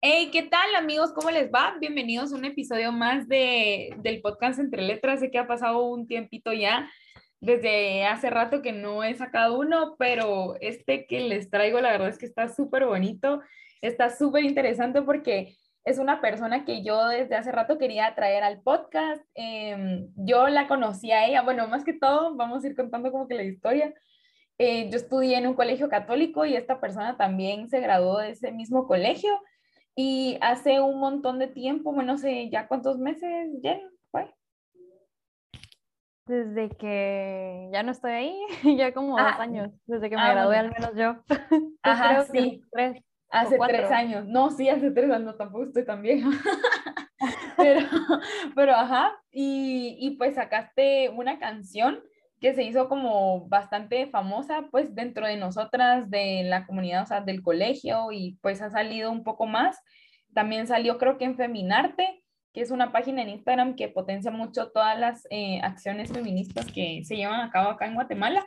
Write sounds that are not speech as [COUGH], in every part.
Hey, ¿qué tal amigos? ¿Cómo les va? Bienvenidos a un episodio más de, del podcast Entre Letras. Sé que ha pasado un tiempito ya, desde hace rato que no he sacado uno, pero este que les traigo la verdad es que está súper bonito, está súper interesante porque es una persona que yo desde hace rato quería traer al podcast. Em, yo la conocí a ella, bueno, más que todo, vamos a ir contando como que la historia. Eh, yo estudié en un colegio católico y esta persona también se graduó de ese mismo colegio y hace un montón de tiempo, bueno, no sé ya cuántos meses, ya fue. Desde que ya no estoy ahí, [LAUGHS] ya como dos ah, años, desde que me ah, gradué al menos yo. [LAUGHS] Ajá, sí. Tres, hace tres años. No, sí, hace tres años, tampoco estoy tan vieja. [LAUGHS] pero, pero, ajá, y, y pues sacaste una canción que se hizo como bastante famosa pues dentro de nosotras, de la comunidad, o sea, del colegio y pues ha salido un poco más. También salió creo que en Feminarte, que es una página en Instagram que potencia mucho todas las eh, acciones feministas que se llevan a cabo acá en Guatemala.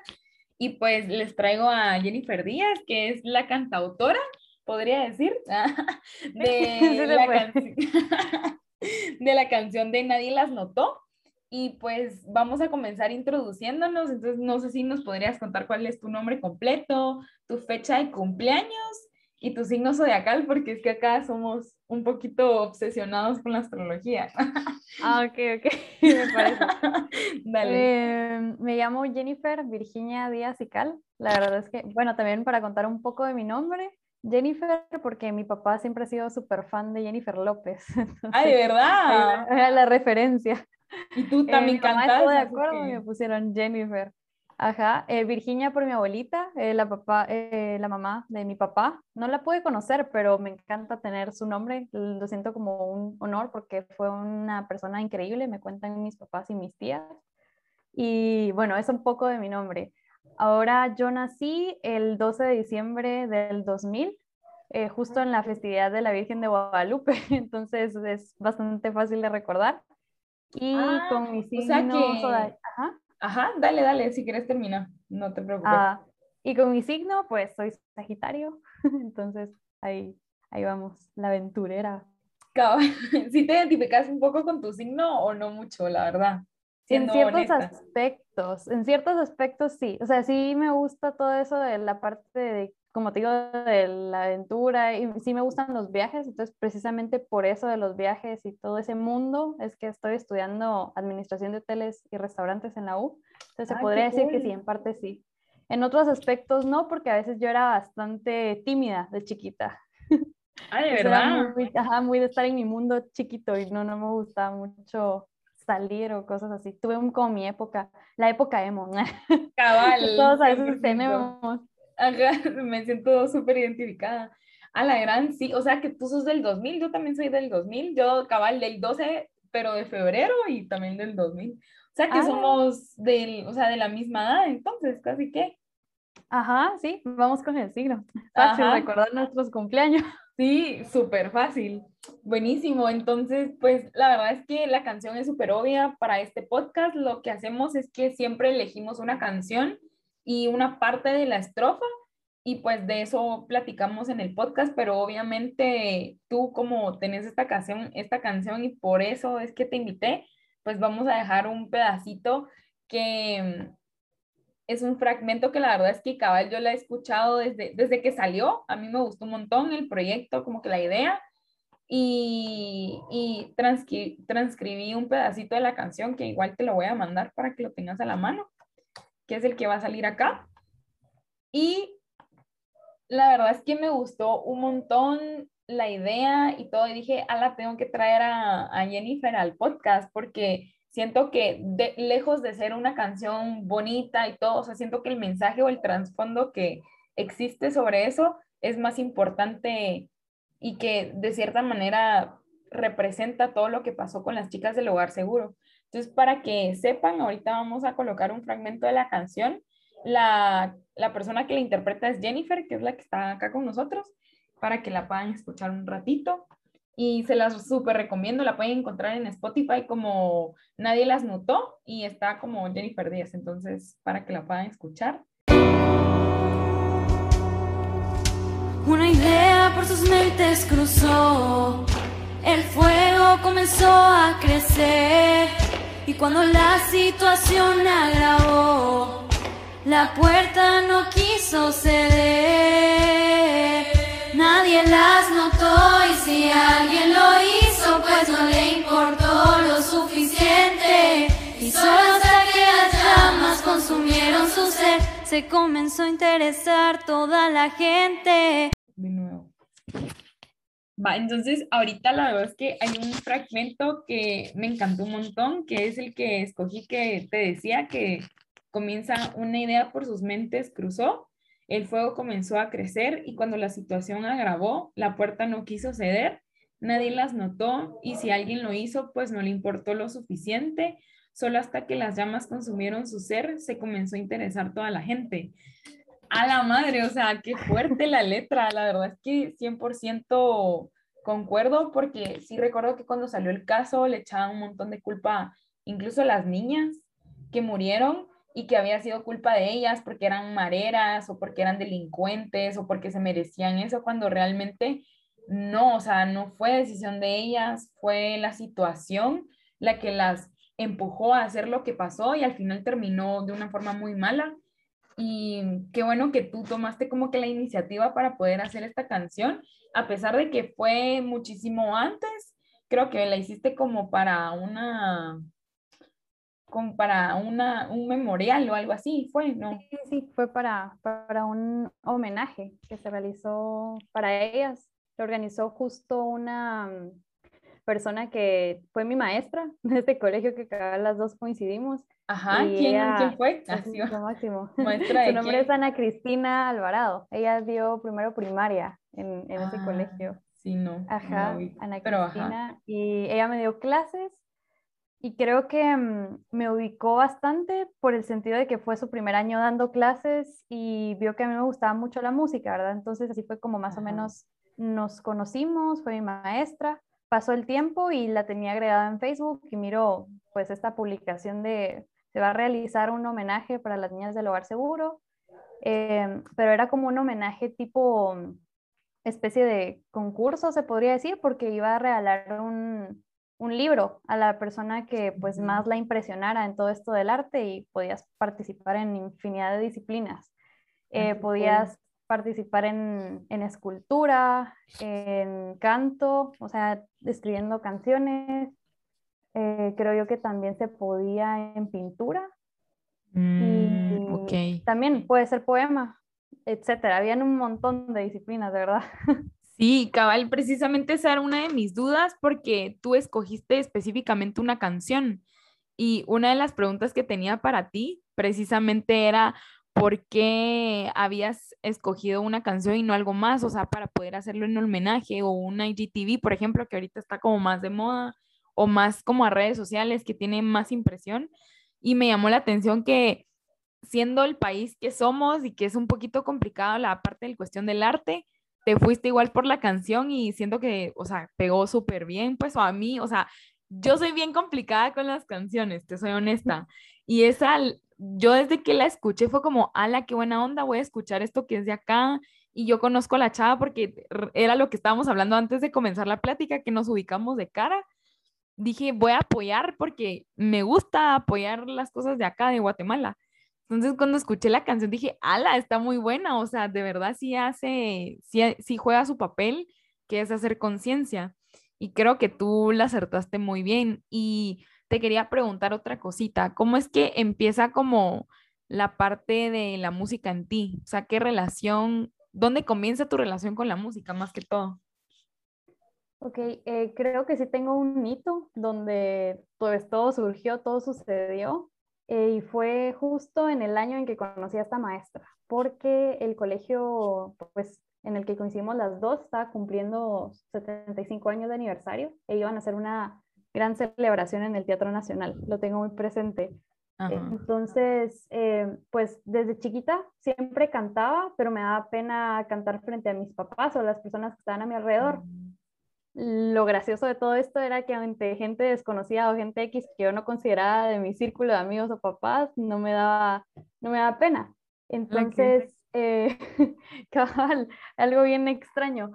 Y pues les traigo a Jennifer Díaz, que es la cantautora, podría decir, [LAUGHS] [LAUGHS] de, la, [LAUGHS] de la canción de Nadie las notó y pues vamos a comenzar introduciéndonos. Entonces, no sé si nos podrías contar cuál es tu nombre completo, tu fecha de cumpleaños y tu signo zodiacal, porque es que acá somos un poquito obsesionados con la astrología. [LAUGHS] Ah, ok, ok, [LAUGHS] me parece. [LAUGHS] Dale. Em, me llamo Jennifer Virginia Díaz y Cal. La verdad es que, bueno, también para contar un poco de mi nombre, Jennifer, porque mi papá siempre ha sido súper fan de Jennifer López. ¡Ay, de verdad! Era la referencia. Y tú también eh, cantas. de acuerdo, me pusieron Jennifer. Ajá, eh, Virginia por mi abuelita, eh, la, papá, eh, la mamá de mi papá. No la pude conocer, pero me encanta tener su nombre. Lo siento como un honor porque fue una persona increíble, me cuentan mis papás y mis tías. Y bueno, es un poco de mi nombre. Ahora yo nací el 12 de diciembre del 2000, justo en la festividad de la Virgen de Guadalupe, [LAUGHS] entonces es bastante fácil de recordar. Y ah, con mi signo... O sea que... Ajá. Ajá, dale, dale, si quieres terminar, no te preocupes. Ah, y con mi signo, pues soy Sagitario, [LAUGHS] entonces ahí, ahí vamos, la aventurera. [LAUGHS] ¿Sí te identificas un poco con tu signo o no mucho, la verdad? En ciertos aspectos, en ciertos aspectos sí, o sea, sí me gusta todo eso de la parte de como te digo, de la aventura y sí me gustan los viajes, entonces precisamente por eso de los viajes y todo ese mundo es que estoy estudiando administración de hoteles y restaurantes en la U. Entonces se podría decir que sí, en parte sí. En otros aspectos no, porque a veces yo era bastante tímida de chiquita. [LAUGHS] Ah, de verdad. Muy, ajá, muy de estar en mi mundo chiquito y no, no me gustaba mucho salir o cosas así. Tuve un, como mi época, la época emo. [LAUGHS] Cabal. Todos a veces tenemos [LAUGHS] me siento súper identificada. A la gran, sí, o sea que tú sos del 2000, yo también soy del 2000, yo cabal del 12, pero de febrero y también del 2000. O sea que ah. somos del, o sea, de la misma edad, entonces, casi que. Ajá, sí, vamos con el signo. Fácil recordar nuestros cumpleaños. [LAUGHS] Sí, súper fácil. Buenísimo. Entonces, pues la verdad es que la canción es súper obvia para este podcast. Lo que hacemos es que siempre elegimos una canción y una parte de la estrofa y pues de eso platicamos en el podcast, pero obviamente tú como tenés esta canción, esta canción y por eso es que te invité, pues vamos a dejar un pedacito que es un fragmento que la verdad es que cabal yo la he escuchado desde, desde que salió, a mí me gustó un montón el proyecto, como que la idea, y, y transcribí un pedacito de la canción que igual te lo voy a mandar para que lo tengas a la mano que es el que va a salir acá. Y la verdad es que me gustó un montón la idea y todo, y dije, la tengo que traer a, Jennifer al podcast porque siento que lejos de ser una canción bonita y todo, o sea, siento que el mensaje o el trasfondo que existe sobre eso es más importante y que de cierta manera representa todo lo que pasó con las chicas del hogar seguro. Entonces, para que sepan, ahorita vamos a colocar un fragmento de la canción. La, la persona que la interpreta es Jennifer, que es la que está acá con nosotros, para que la puedan escuchar un ratito. Y se las súper recomiendo, la pueden encontrar en Spotify como Nadie las notó y está como Jennifer Díaz, entonces para que la puedan escuchar. Una idea por sus mentes cruzó El fuego comenzó a crecer y cuando la situación agravó, la puerta no quiso ceder. Nadie las notó y si alguien lo hizo, pues no le importó lo suficiente. Y solo hasta que las llamas consumieron su ser, se comenzó a interesar toda la gente. De nuevo. Va, entonces ahorita la verdad es que hay un fragmento que me encantó un montón, que es el que escogí que te decía que comienza una idea por sus mentes cruzó, el fuego comenzó a crecer y cuando la situación agravó, la puerta no quiso ceder, nadie las notó y si alguien lo hizo, pues no le importó lo suficiente, solo hasta que las llamas consumieron su ser, se comenzó a interesar toda la gente. A la madre, o sea, qué fuerte la letra, la verdad es que 100% concuerdo porque sí recuerdo que cuando salió el caso le echaban un montón de culpa incluso las niñas que murieron y que había sido culpa de ellas porque eran mareras o porque eran delincuentes o porque se merecían eso cuando realmente no, o sea, no fue decisión de ellas, fue la situación la que las empujó a hacer lo que pasó y al final terminó de una forma muy mala y qué bueno que tú tomaste como que la iniciativa para poder hacer esta canción, a pesar de que fue muchísimo antes, creo que la hiciste como para una, como para una, un memorial o algo así, ¿fue? ¿no? Sí, sí, fue para, para un homenaje que se realizó para ellas. Se organizó justo una, persona que fue mi maestra [LAUGHS] de este colegio que las dos coincidimos. Ajá, ¿quién, fue? máximo. [LAUGHS] Su nombre es Ana Cristina Alvarado. Ella dio primero primaria en, ese ah, colegio. Sí, no. Ajá, Ana Cristina. Y ella me dio clases y creo que mm, me ubicó bastante por el sentido de que fue su primer año dando clases y vio que a mí me gustaba mucho la música, ¿verdad? Entonces así fue como más o menos nos conocimos, fue mi maestra pasó el tiempo y la tenía agregada en Facebook y miro pues esta publicación de se va a realizar un homenaje para las niñas del hogar seguro, eh, pero era como un homenaje tipo especie de concurso, se podría decir, porque iba a regalar un, un libro a la persona que pues más la impresionara en todo esto del arte y podías participar en infinidad de disciplinas. Eh, podías participar en, en, escultura, en canto, o sea, escribiendo canciones. Eh, creo yo que también se podía en pintura. Mm, y también puede ser poema, etcétera. Habían un montón de disciplinas, de verdad. [LAUGHS] Sí, cabal, precisamente esa era una de mis dudas porque tú escogiste específicamente una canción y una de las preguntas que tenía para ti precisamente era por qué habías escogido una canción y no algo más, o sea, para poder hacerlo en homenaje o una IGTV, por ejemplo, que ahorita está como más de moda o más como a redes sociales que tiene más impresión. Y me llamó la atención que siendo el país que somos y que es un poquito complicado la parte de la cuestión del arte, te fuiste igual por la canción y siento que, o sea, pegó súper bien, pues a mí, o sea, yo soy bien complicada con las canciones, te soy honesta. Y esa yo desde que la escuché fue como, ala, qué buena onda, voy a escuchar esto que es de acá. Y yo conozco a la chava porque era lo que estábamos hablando antes de comenzar la plática, que nos ubicamos de cara. Dije, voy a apoyar porque me gusta apoyar las cosas de acá, de Guatemala. Entonces, cuando escuché la canción, dije, ala, está muy buena. O sea, de verdad sí hace, sí, sí juega su papel, que es hacer conciencia. Y creo que tú la acertaste muy bien. Y te quería preguntar otra cosita. ¿Cómo es que empieza como la parte de la música en ti? O sea, ¿qué relación, dónde comienza tu relación con la música más que todo? Ok, eh, creo que sí tengo un mito donde pues, todo surgió, todo sucedió. Eh, y fue justo en el año en que conocí a esta maestra, porque el colegio pues, en el que coincidimos las dos estaba cumpliendo 75 años de aniversario e iban a hacer una gran celebración en el Teatro Nacional, lo tengo muy presente. Entonces, eh, pues desde chiquita siempre cantaba, pero me daba pena cantar frente a mis papás o las personas que estaban a mi alrededor. Mm. Lo gracioso de todo esto era que ante gente desconocida o gente X que yo no consideraba de mi círculo de amigos o papás, no me daba, no me daba pena. Entonces, eh, [LAUGHS] cabal, algo bien extraño.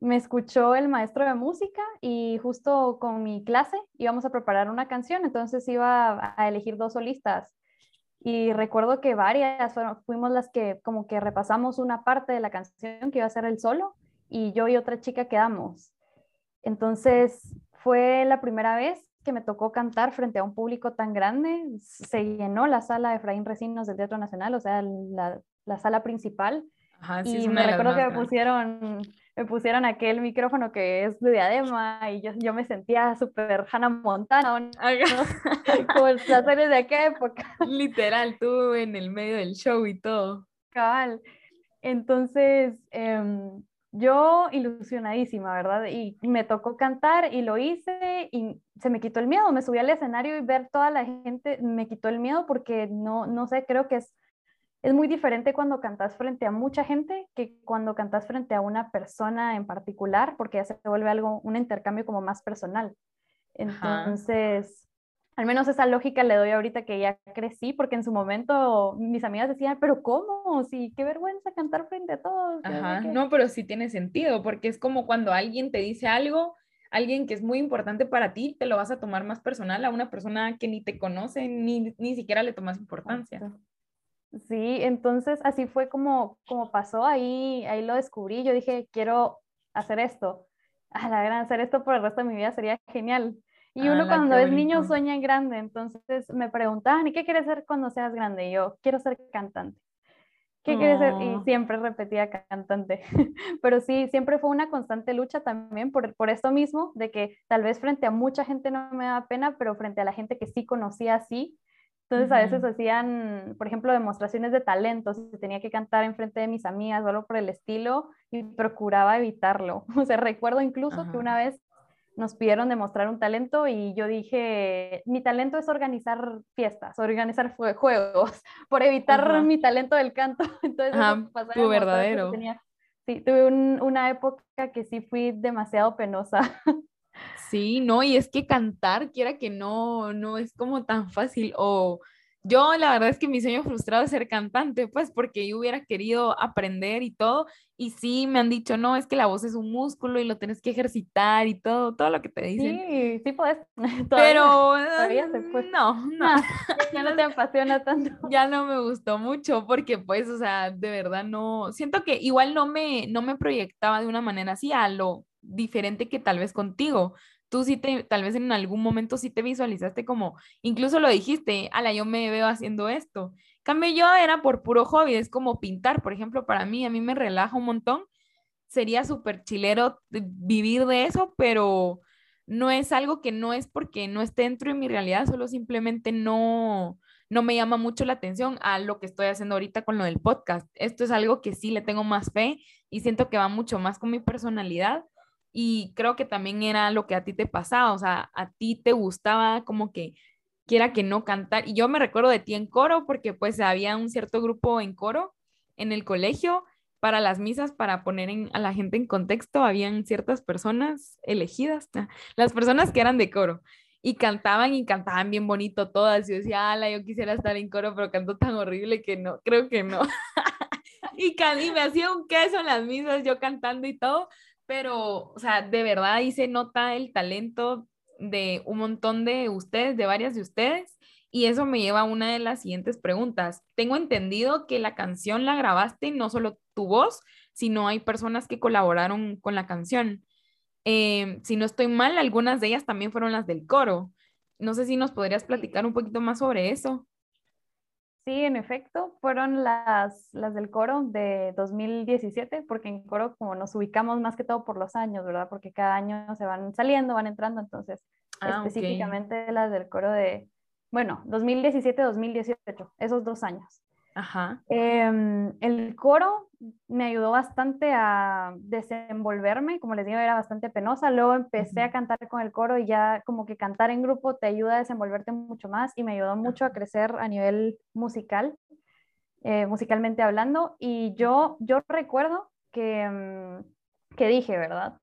Me escuchó el maestro de música y justo con mi clase íbamos a preparar una canción, entonces iba a elegir dos solistas. Y recuerdo que varias fuimos las que como que repasamos una parte de la canción que iba a ser el solo y yo y otra chica quedamos. Entonces fue la primera vez que me tocó cantar frente a un público tan grande. Se llenó la sala de Efraín Recinos del Teatro Nacional, o sea, la sala principal. Y me recuerdo que me pusieron me pusieron aquel micrófono que es de diadema y yo, yo me sentía súper Hannah Montana, [LAUGHS] como las series de aquella época. [LAUGHS] Literal, tú en el medio del show y todo. Cabal. Entonces, em, yo ilusionadísima, ¿verdad? Y me tocó cantar y lo hice y se me quitó el miedo. Me subí al escenario y ver toda la gente me quitó el miedo porque no, no sé, creo que es es muy diferente cuando cantas frente a mucha gente que cuando cantas frente a una persona en particular, porque ya se vuelve algo, un intercambio como más personal. Entonces, al menos esa lógica le doy ahorita que ya crecí, porque en su momento mis amigas decían, pero ¿cómo? Sí, qué vergüenza cantar frente a todos. Ajá, no, pero sí tiene sentido, porque es como cuando alguien te dice algo, alguien que es muy importante para ti, te lo vas a tomar más personal a una persona que ni te conoce, ni, ni siquiera le tomas importancia. Sí, entonces así fue como, como pasó, ahí, ahí lo descubrí, yo dije, quiero hacer esto, a la gran, hacer esto por el resto de mi vida sería genial. Y uno cuando es niño sueña en grande, entonces me preguntaban, ¿y qué quieres ser cuando seas grande? Y yo, quiero ser cantante. ¿Qué quieres ser? Y siempre repetía cantante. [LAUGHS] Pero sí, siempre fue una constante lucha también por, por esto mismo, de que tal vez frente a mucha gente no me da pena, pero frente a la gente que sí conocía así, entonces a veces hacían, por ejemplo, demostraciones de talento, si tenía que cantar en frente de mis amigas o algo por el estilo y procuraba evitarlo. [LAUGHS] O sea, recuerdo incluso que una vez nos pidieron demostrar un talento y yo dije, mi talento es organizar fiestas, organizar juegos, [LAUGHS] por evitar mi talento del canto. [LAUGHS] Entonces, Ajá, tu verdadero. sí, tuve una época que sí fui demasiado penosa. Sí, no, y es que cantar, quiera que no, no es como tan fácil. O yo la verdad es que mi sueño frustrado es ser cantante, pues porque yo hubiera querido aprender y todo. Y sí, me han dicho, no, es que la voz es un músculo y lo tienes que ejercitar y todo, todo lo que te dicen. Sí, sí puedes. [LAUGHS] Pero no, no. Ah, ya no te apasiona tanto. [LAUGHS] Ya no me gustó mucho porque pues, o sea, de verdad no, siento que igual no me, no me proyectaba de una manera así a lo diferente que tal vez contigo. Tú sí te, tal vez en algún momento sí te visualizaste como, incluso lo dijiste, ala, yo me veo haciendo esto. Cambio yo era por puro hobby, es como pintar, por ejemplo, para mí, a mí me relaja un montón. Sería súper chilero vivir de eso, pero no es algo que no es porque no esté dentro de mi realidad, solo simplemente no, no me llama mucho la atención a lo que estoy haciendo ahorita con lo del podcast. Esto es algo que sí le tengo más fe y siento que va mucho más con mi personalidad y creo que también era lo que a ti te pasaba, o sea, a ti te gustaba como que quiera que no cantar. Y yo me recuerdo de ti en coro porque pues había un cierto grupo en coro en el colegio para las misas, para poner a la gente en contexto, habían ciertas personas elegidas, las personas que eran de coro. Y cantaban y cantaban bien bonito todas. Y yo decía, ala, yo quisiera estar en coro, pero canto tan horrible que no, creo que no. [LAUGHS] y, y me hacía un queso en las misas, yo cantando y todo, pero, o sea, de verdad ahí se nota el talento de un montón de ustedes, de varias de ustedes, y eso me lleva a una de las siguientes preguntas. Tengo entendido que la canción la grabaste no solo tu voz, sino hay personas que colaboraron con la canción. Em, si no estoy mal, algunas de ellas también fueron las del coro. No sé si nos podrías platicar un poquito más sobre eso. Sí, en efecto, fueron las, las del coro de 2017, porque en coro como nos ubicamos más que todo por los años, ¿verdad? Porque cada año se van saliendo, van entrando, entonces ah, específicamente las del coro de, bueno, 2017-2018, esos dos años. Ajá. Em, el coro me ayudó bastante a desenvolverme, como les digo, era bastante penosa. Luego empecé a cantar con el coro y ya como que cantar en grupo te ayuda a desenvolverte mucho más y me ayudó mucho a crecer a nivel musical, eh, musicalmente hablando. Y yo, yo recuerdo que, mm, que dije, ¿verdad?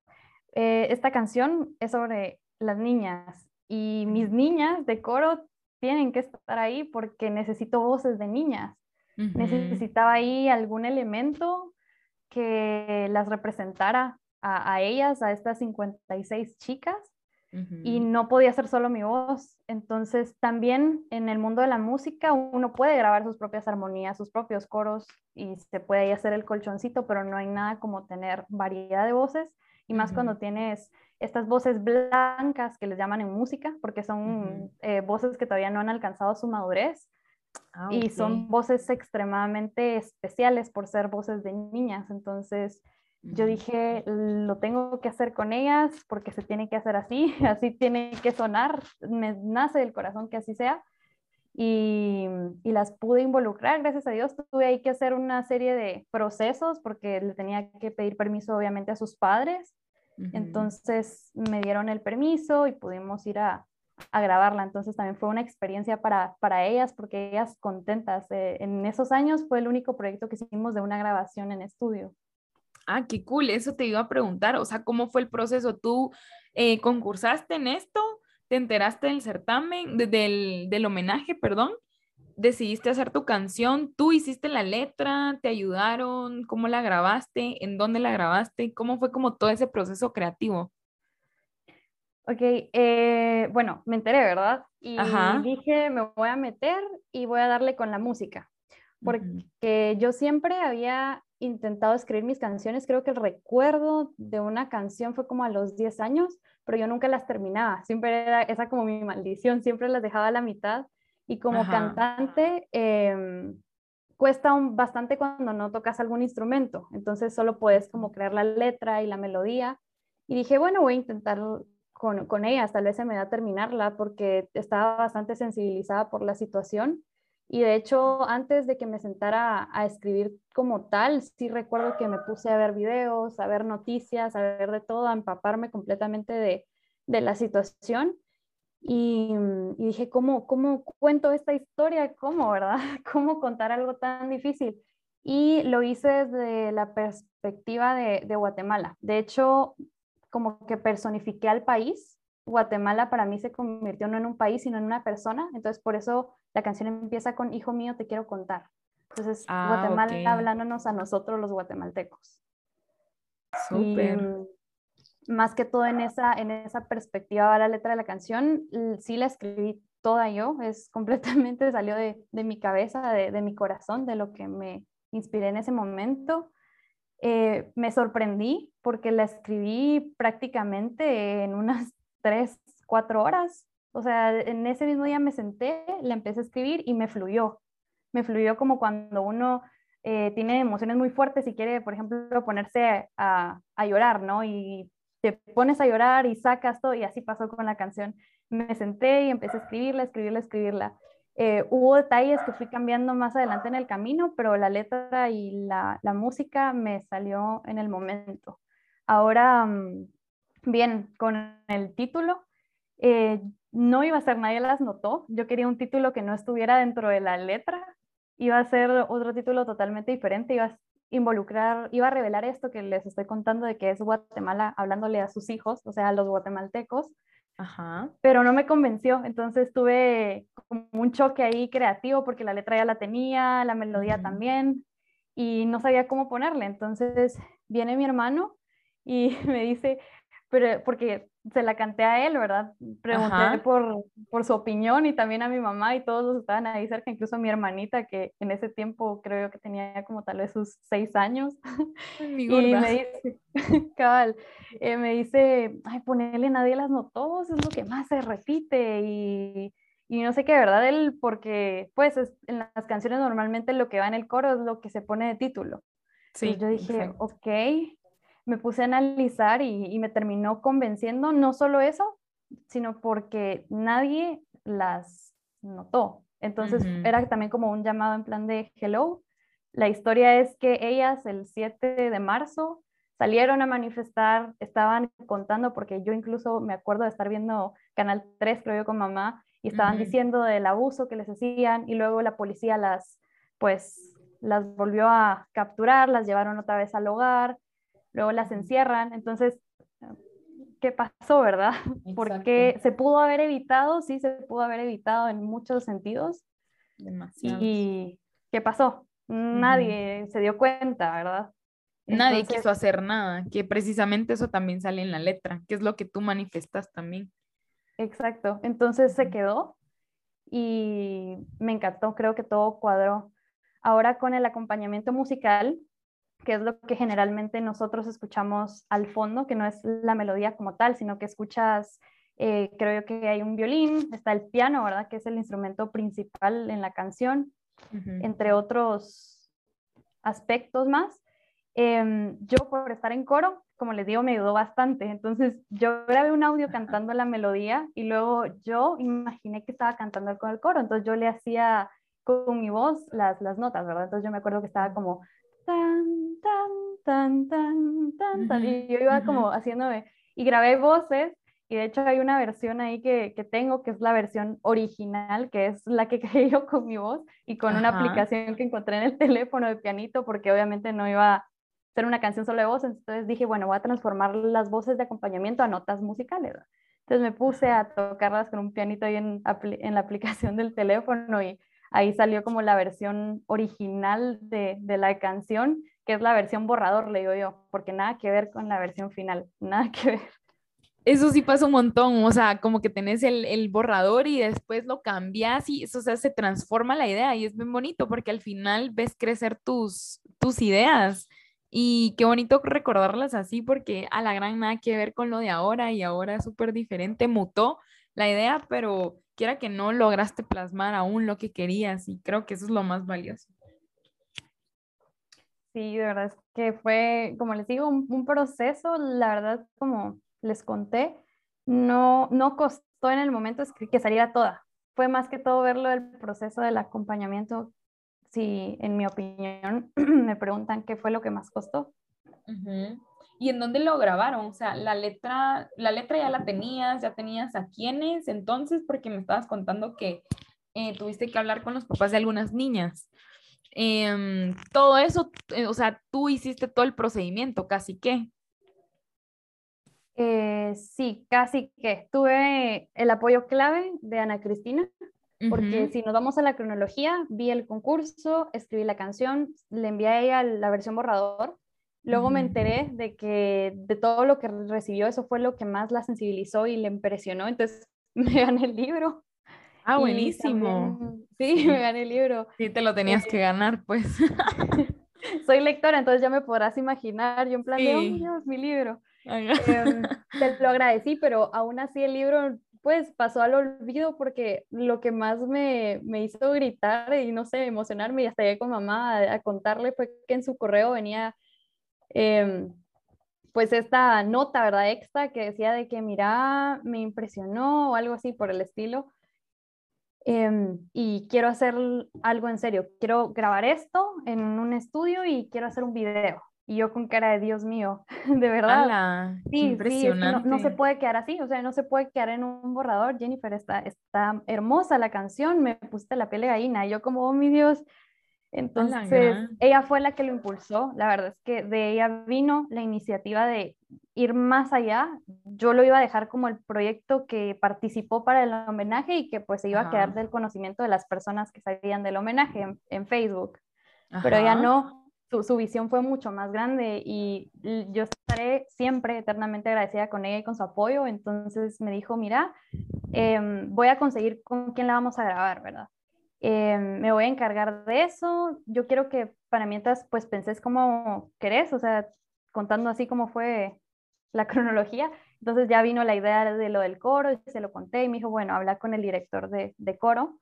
Eh, esta canción es sobre las niñas y mis niñas de coro tienen que estar ahí porque necesito voces de niñas. Necesitaba ahí algún elemento que las representara a, a ellas, a estas 56 chicas, y no podía ser solo mi voz. Entonces también en el mundo de la música uno puede grabar sus propias armonías, sus propios coros y se puede ahí hacer el colchoncito, pero no hay nada como tener variedad de voces y más cuando tienes estas voces blancas que les llaman en música, porque son eh, voces que todavía no han alcanzado su madurez. Ah, y son voces extremadamente especiales por ser voces de niñas. Entonces, yo dije, lo tengo que hacer con ellas porque se tiene que hacer así, [LAUGHS] así tiene que sonar, me nace del corazón que así sea. Y, y, las pude involucrar, gracias a Dios. Tuve ahí que hacer una serie de procesos porque le tenía que pedir permiso obviamente a sus padres. Entonces me dieron el permiso y pudimos ir a, a, grabarla. Entonces también fue una experiencia para, para ellas porque ellas contentas. Eh, en esos años fue el único proyecto que hicimos de una grabación en estudio. Ah, qué cool, eso te iba a preguntar, o sea, ¿cómo fue el proceso? ¿Tú eh, concursaste en esto? ¿Te enteraste del certamen, del, del homenaje, perdón? ¿Decidiste hacer tu canción? ¿Tú hiciste la letra? ¿Te ayudaron? ¿Cómo la grabaste? ¿En dónde la grabaste? ¿Cómo fue como todo ese proceso creativo? Ok, eh, bueno, me enteré, ¿verdad? Y dije, me voy a meter y voy a darle con la música, porque yo siempre había intentado escribir mis canciones. Creo que el recuerdo de una canción fue como a los 10 años, pero yo nunca las terminaba. Siempre era esa como mi maldición, siempre las dejaba a la mitad. Y como cantante, em, cuesta un, bastante cuando no tocas algún instrumento. Entonces solo puedes como crear la letra y la melodía. Y dije, bueno, voy a intentar con, con ellas, tal vez se me da terminarla porque estaba bastante sensibilizada por la situación y de hecho, antes de que me sentara a, escribir como tal, sí recuerdo que me puse a ver videos, a ver noticias, a ver de todo, a empaparme completamente de, de la situación. Y, y, dije, ¿cómo, ¿cómo cuento esta historia? ¿Cómo, verdad? [LAUGHS] ¿Cómo contar algo tan difícil? Y lo hice desde la perspectiva de, de Guatemala. De hecho, como que personifiqué al país. Guatemala para mí se convirtió no en un país, sino en una persona. Entonces, por eso la canción empieza con Hijo mío, te quiero contar. Entonces, ah, Guatemala hablándonos a nosotros los guatemaltecos. Súper. Mm, más que todo en esa, en esa perspectiva va la letra de la canción. Sí la escribí toda yo, es [LAUGHS] completamente salió de, de mi cabeza, de, de, mi corazón, de lo que me inspiré en ese momento. Eh, me sorprendí porque la escribí prácticamente en unas [LAUGHS] tres, cuatro horas. O sea, en ese mismo día me senté, le empecé a escribir y me fluyó. Me fluyó como cuando uno eh, tiene emociones muy fuertes y quiere, por ejemplo, ponerse a, a, llorar, ¿no? Y te pones a llorar y sacas todo, y así pasó con la canción. Me senté y empecé a escribirla, escribirla, escribirla. Eh, hubo detalles que fui cambiando más adelante en el camino, pero la letra y la, la música me salió en el momento. Ahora, mm, bien, con el título, eh, no iba a ser Nadie las notó. Yo quería un título que no estuviera dentro de la letra. Iba a ser otro título totalmente diferente. Iba a involucrar, iba a revelar esto que les estoy contando de que es Guatemala hablándole a sus hijos, o sea, a los guatemaltecos. Ajá. Pero no me convenció. Entonces tuve como un choque ahí creativo porque la letra ya la tenía, la melodía también, y no sabía cómo ponerle. Entonces viene mi hermano y [LAUGHS] me dice, pero porque se la canté a él, ¿verdad? Pregunté por, por, su opinión y también a mi mamá y todos los estaban ahí cerca, incluso mi hermanita que en ese tiempo creo que tenía como tal vez sus seis años. Mi [LAUGHS] y me dice, [LAUGHS] cabal, eh, me dice, ay, ponerle nadie las notó, es lo que más se repite y, y no sé qué, ¿verdad? Él, porque pues en las canciones normalmente lo que va en el coro es lo que se pone de título. Sí, y yo dije, ok, me puse a analizar y, me terminó convenciendo no solo eso, sino porque nadie las notó. Entonces era también como un llamado en plan de hello. La historia es que ellas el 7 de marzo salieron a manifestar, estaban contando, porque yo incluso me acuerdo de estar viendo Canal 3, creo yo, con mamá, y estaban diciendo del abuso que les hacían, y luego la policía las, pues, las volvió a capturar, las llevaron otra vez al hogar, luego las encierran, entonces, ¿qué pasó, verdad? [LAUGHS] Porque se pudo haber evitado, sí, se pudo haber evitado en muchos sentidos. Demasiado. ¿Y qué pasó? Nadie se dio cuenta, ¿verdad? Nadie Entonces- quiso hacer nada, que precisamente eso también sale en la letra, que es lo que tú manifestas también. Exacto. Entonces se quedó y me encantó, creo que todo cuadró. Ahora con el acompañamiento musical, que es lo que generalmente nosotros escuchamos al fondo, que no es la melodía como tal, sino que escuchas, eh, creo yo que hay un violín, está el piano, ¿verdad? Que es el instrumento principal en la canción, Ujú. entre otros aspectos más. Em, yo por estar en coro, como les digo, me ayudó bastante. Entonces yo grabé un audio cantando la melodía y luego yo imaginé que estaba cantando con el coro. Entonces yo le hacía con mi voz las, las notas, ¿verdad? Entonces yo me acuerdo que estaba como tan, tan, tan, tan, tan, tan. Y yo iba como haciéndome, y grabé voces y de hecho hay una versión ahí que, que tengo, que es la versión original, que es la que [LAUGHS] creé yo con mi voz y con una Ajá. aplicación que encontré en el [LAUGHS] teléfono de pianito, porque obviamente no iba a ser una canción solo de voz, entonces dije, bueno, voy a transformar las voces de acompañamiento a notas musicales. Entonces me puse a tocarlas con un pianito ahí en, en la [LAUGHS] aplicación del teléfono y ahí salió como la versión original de, de la canción, que es la versión borrador, le digo yo, porque nada que ver con la versión final, nada que ver. Eso sí pasa un montón, o sea, como que tenés el, el borrador y después lo cambias y eso, o sea, se transforma la idea y es bien bonito porque al final ves crecer tus, tus ideas y qué bonito recordarlas así porque a la gran nada que ver con lo de ahora y ahora es súper diferente, mutó la idea, pero quiera que no lograste plasmar aún lo que querías y creo que eso es lo más valioso. Sí, de verdad es que fue, como les digo, un, un proceso, la verdad, como les conté, no, no costó en el momento que saliera toda. Fue más que todo verlo del proceso del acompañamiento. Si en mi opinión [CLEARS THROAT] me preguntan qué fue lo que más costó. Ujú. ¿Y en dónde lo grabaron? O sea, la letra, la letra ya la tenías, ya tenías a quiénes entonces, porque me estabas contando que eh, tuviste que hablar con los papás de algunas niñas. Em, todo eso, eh, o sea, tú hiciste todo el procedimiento, casi que. Eh, sí, casi que tuve el apoyo clave de Ana Cristina, porque si nos vamos a la cronología, vi el concurso, escribí la canción, le envié a ella la versión borrador. Luego me enteré de que de todo lo que recibió, eso fue lo que más la sensibilizó y le impresionó. Entonces [LAUGHS] me gané el libro. Ah, buenísimo. también- sí, Sí. me gané el libro. Sí, te lo tenías que ganar, pues. [LAUGHS] Soy lectora, entonces ya me podrás imaginar. Yo en plan de, oh, Sí. Dios, mi libro. Em, [LAUGHS] te lo agradecí, pero aún así el libro pues pasó al olvido porque lo que más me, me hizo gritar y no sé, emocionarme y hasta llegué con mamá a, a contarle fue que en su correo venía em, pues esta nota, ¿verdad? Extra que decía de que mira, me impresionó o algo así por el estilo. Em, y quiero hacer algo en serio, quiero grabar esto en un estudio y quiero hacer un video. Y yo con cara de Dios mío, [LAUGHS] de verdad. Ala, Sí, sí, es que impresionante. no, no se puede quedar así, o sea, no se puede quedar en un borrador. Jennifer, está, está hermosa la canción, me pusiste la piel de gallina. Y yo como, oh, mi Dios. Entonces, ella fue la que lo impulsó. La verdad es que de ella vino la iniciativa de ir más allá. Yo lo iba a dejar como el proyecto que participó para el homenaje y que pues se iba a quedar del conocimiento de las personas que sabían del homenaje en, en Facebook pero ella no, su, su visión fue mucho más grande y yo estaré siempre eternamente agradecida con ella y con su apoyo. Entonces me dijo, mira, em, voy a conseguir con quién la vamos a grabar, ¿verdad? Em, me voy a encargar de eso. Yo quiero que para mientras pues penses como querés, o sea, contando así como fue la [LAUGHS] cronología. Entonces ya vino la idea de lo del coro, y se lo conté y me dijo, bueno, habla con el director de, de coro,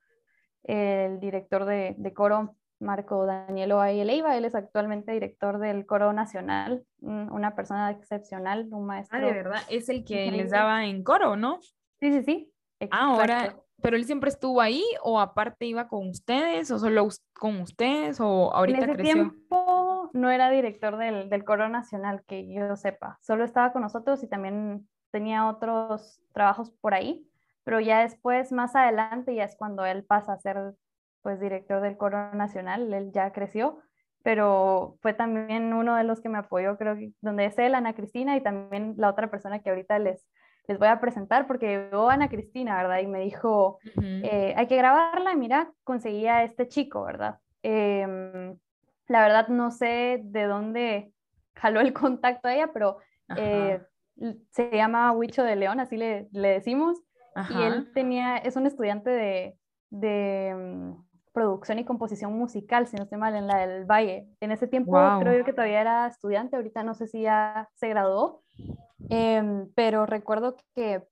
el director de, de coro Marco Danielo Leiva, él es actualmente director del Coro Nacional, un- una persona excepcional, un maestro. Ah, de verdad, es el que les daba en coro, ¿no? Sí, sí, sí. Ah, ahora. Pero él siempre estuvo ahí o aparte iba con ustedes o solo con ustedes o En ahorita ese creció. tiempo no era director del, del Coro Nacional, que yo sepa, solo estaba con nosotros y también tenía otros trabajos por ahí, pero ya después, más adelante, ya es cuando él pasa a ser pues director del Coro Nacional, él ya creció, pero fue también uno de los que me apoyó, creo que donde es él, Ana Cristina, y también la otra persona que ahorita les, les voy a presentar, porque llegó Ana Cristina, ¿verdad? Y me dijo, eh, hay que grabarla y mira, conseguí a este chico, ¿verdad? Em, la verdad no sé de dónde jaló el contacto a ella, pero eh, se llama Huicho de León, así le, le decimos. Y él tenía, es un estudiante de, de mm, producción y composición musical, si no estoy mal, en la del Valle. En ese tiempo creo yo que todavía era estudiante, ahorita no sé si ya se graduó, em, pero recuerdo que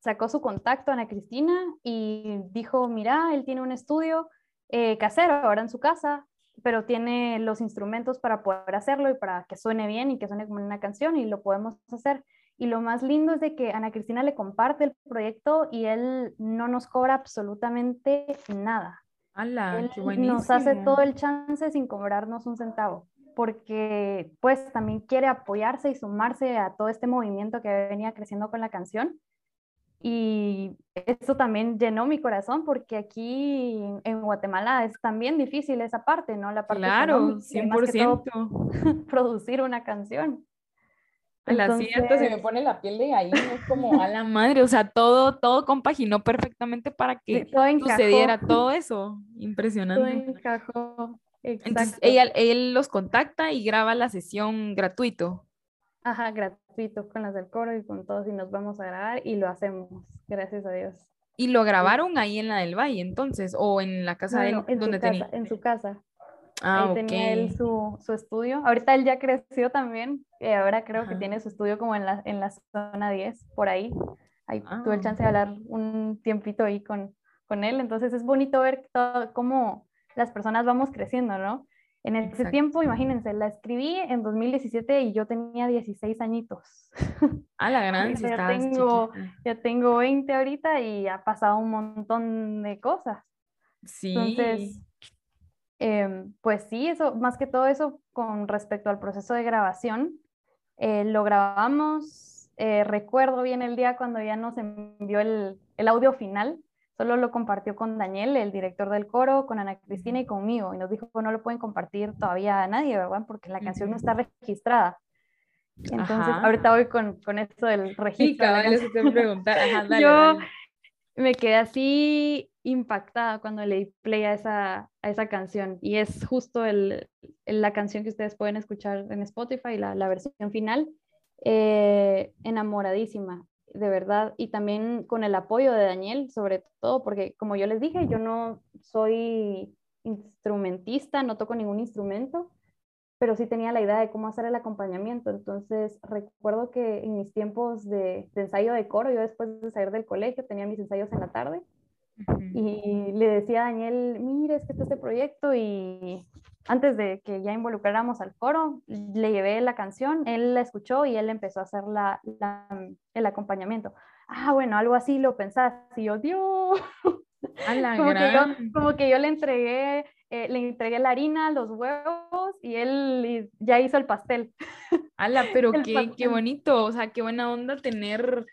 sacó su contacto a Ana Cristina y dijo, mira, él tiene un estudio eh, casero ahora en su casa, pero tiene los instrumentos para poder hacerlo y para que suene bien y que suene como una canción y lo podemos hacer. Y lo más lindo es de que Ana Cristina le comparte el proyecto y él no nos cobra absolutamente nada. ¡Hala! Él nos hace todo el chance sin cobrarnos un centavo, porque pues también quiere apoyarse y sumarse a todo este movimiento que venía creciendo con la canción. Y eso también llenó mi corazón porque aquí en Guatemala es también difícil esa parte, ¿no? La parte claro, 100%. [LAUGHS] producir una canción. A la siguiente se me pone la piel de ahí, es como a la madre, o sea, todo, todo compaginó perfectamente para que sucediera todo eso, impresionante. Todo encajó, Entonces, ella, él los contacta y graba la sesión gratuito. Ajá, gratuito, con las del coro y con todos y nos vamos a grabar y lo hacemos, gracias a Dios. ¿Y lo grabaron ahí en la del Valle entonces? ¿O en la casa de él? en donde tenía? en su casa. Ah, Ahí tenía él su, su, estudio. Ahorita él ya creció también. eh, ahora creo que tiene su estudio como en la, en la zona 10, por ahí. Ahí tuve el ah. chance de hablar un tiempito ahí con, con él. Entonces es bonito ver todo, cómo las personas vamos creciendo, ¿no? En ese tiempo, imagínense, la escribí en 2017 y yo tenía 16 añitos. [LAUGHS] Ah, la gran, ya, tengo, ya tengo 20 ahorita y ha pasado un montón de cosas. Sí. Entonces, Em, pues sí, eso, más que todo eso con respecto al proceso de grabación, eh, lo grabamos, eh, recuerdo bien el día cuando ya nos envió el, el, audio final, solo lo compartió con Daniel, el director del coro, con Ana Cristina y conmigo, y nos dijo que no lo pueden compartir todavía a nadie, ¿verdad? Porque la canción no está registrada. Entonces, ahorita voy con, con esto del registro. Sí, preguntar. Ajá, dale, Yo me quedé así impactada cuando leí play a esa, a esa canción y es justo el, la canción que ustedes pueden escuchar en Spotify, la, la versión final, eh, enamoradísima, de verdad, y también con el apoyo de Daniel, sobre todo, porque como yo les dije, yo no soy instrumentista, no toco ningún instrumento, pero sí tenía la idea de cómo hacer el acompañamiento. Entonces, recuerdo que en mis tiempos de, de ensayo de coro, yo después de salir del colegio tenía mis ensayos en la tarde, y le decía a Daniel, mire, es que está este proyecto y antes de que ya involucráramos al coro, le llevé la canción, él la escuchó y él empezó a hacer la, el acompañamiento. Ah, bueno, algo así lo pensás y yo, Dios. [LAUGHS] como, que yo, como que yo le entregué, eh, le entregué la harina, los huevos y él ya hizo el pastel. [LAUGHS] Ala, pero qué, qué bonito, o sea, qué buena onda tener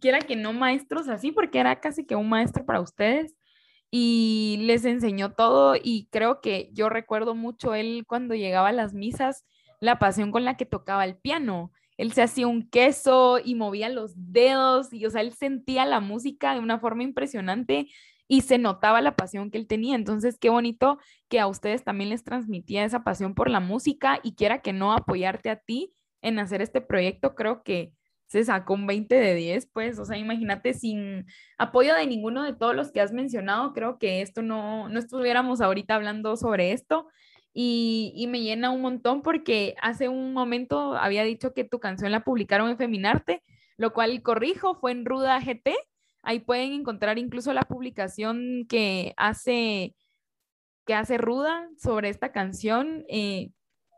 quiera que no maestros así, porque era casi que un maestro para ustedes y les enseñó todo y creo que yo recuerdo mucho él cuando llegaba a las misas, la pasión con la que tocaba el piano. Él se hacía un queso y movía los dedos y, o sea, él sentía la música de una forma impresionante y se notaba la pasión que él tenía. Entonces, qué bonito que a ustedes también les transmitía esa pasión por la música y quiera que no apoyarte a ti en hacer este proyecto, creo que se sacó un 20 de 10, pues, o sea, imagínate sin apoyo de ninguno de todos los que has mencionado, creo que esto no, no estuviéramos ahorita hablando sobre esto. Y, y, me llena un montón porque hace un momento había dicho que tu canción la publicaron en Feminarte, lo cual corrijo, fue en Ruda GT, ahí pueden encontrar incluso la publicación que hace, que hace Ruda sobre esta canción, eh,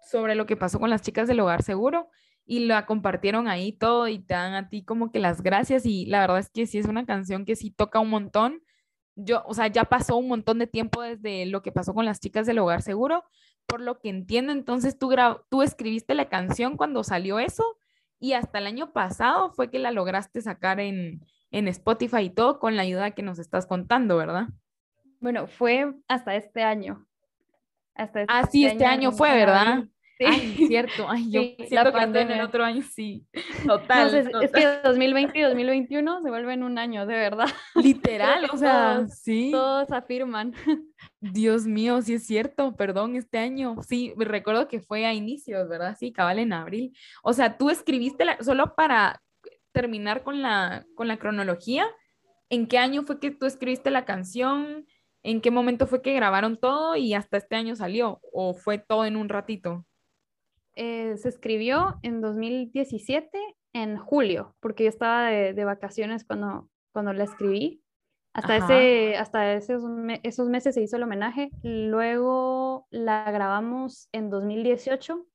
sobre lo que pasó con las chicas del hogar seguro y la compartieron ahí todo y te dan a ti como que las gracias y la verdad es que sí es una canción que sí toca un montón. Yo, o sea, ya pasó un montón de tiempo desde lo que pasó con las chicas del hogar seguro, por lo que entiendo, entonces tú, tú escribiste la canción cuando salió eso y hasta el año pasado fue que la lograste sacar en, en Spotify y todo con la ayuda que nos estás contando, ¿verdad? Bueno, fue hasta este año. Hasta este ah, sí, este año, fue, ¿verdad? Ay, cierto. Ay, yo Sí, la siento que estoy en el pandemia. otro año, sí. [LAUGHS] Total, es, es total. que 2020 y 2021 se vuelven un año, de verdad. Literal, o sea, todos- sí. Todos afirman. [LAUGHS] Dios mío, sí es cierto, perdón, este año. Sí, recuerdo que fue a inicios, ¿verdad? Sí, cabal en abril. O sea, tú escribiste la, solo para terminar con la, con la cronología. ¿En qué año fue que tú escribiste la canción? ¿En qué momento fue que grabaron todo y hasta este año salió? ¿O fue todo en un ratito? Eh, se escribió en 2017, en julio, porque yo estaba de, de vacaciones cuando, cuando la escribí. Hasta, Ajá. ese, hasta esos, esos meses se hizo el homenaje. Luego la grabamos en 2018,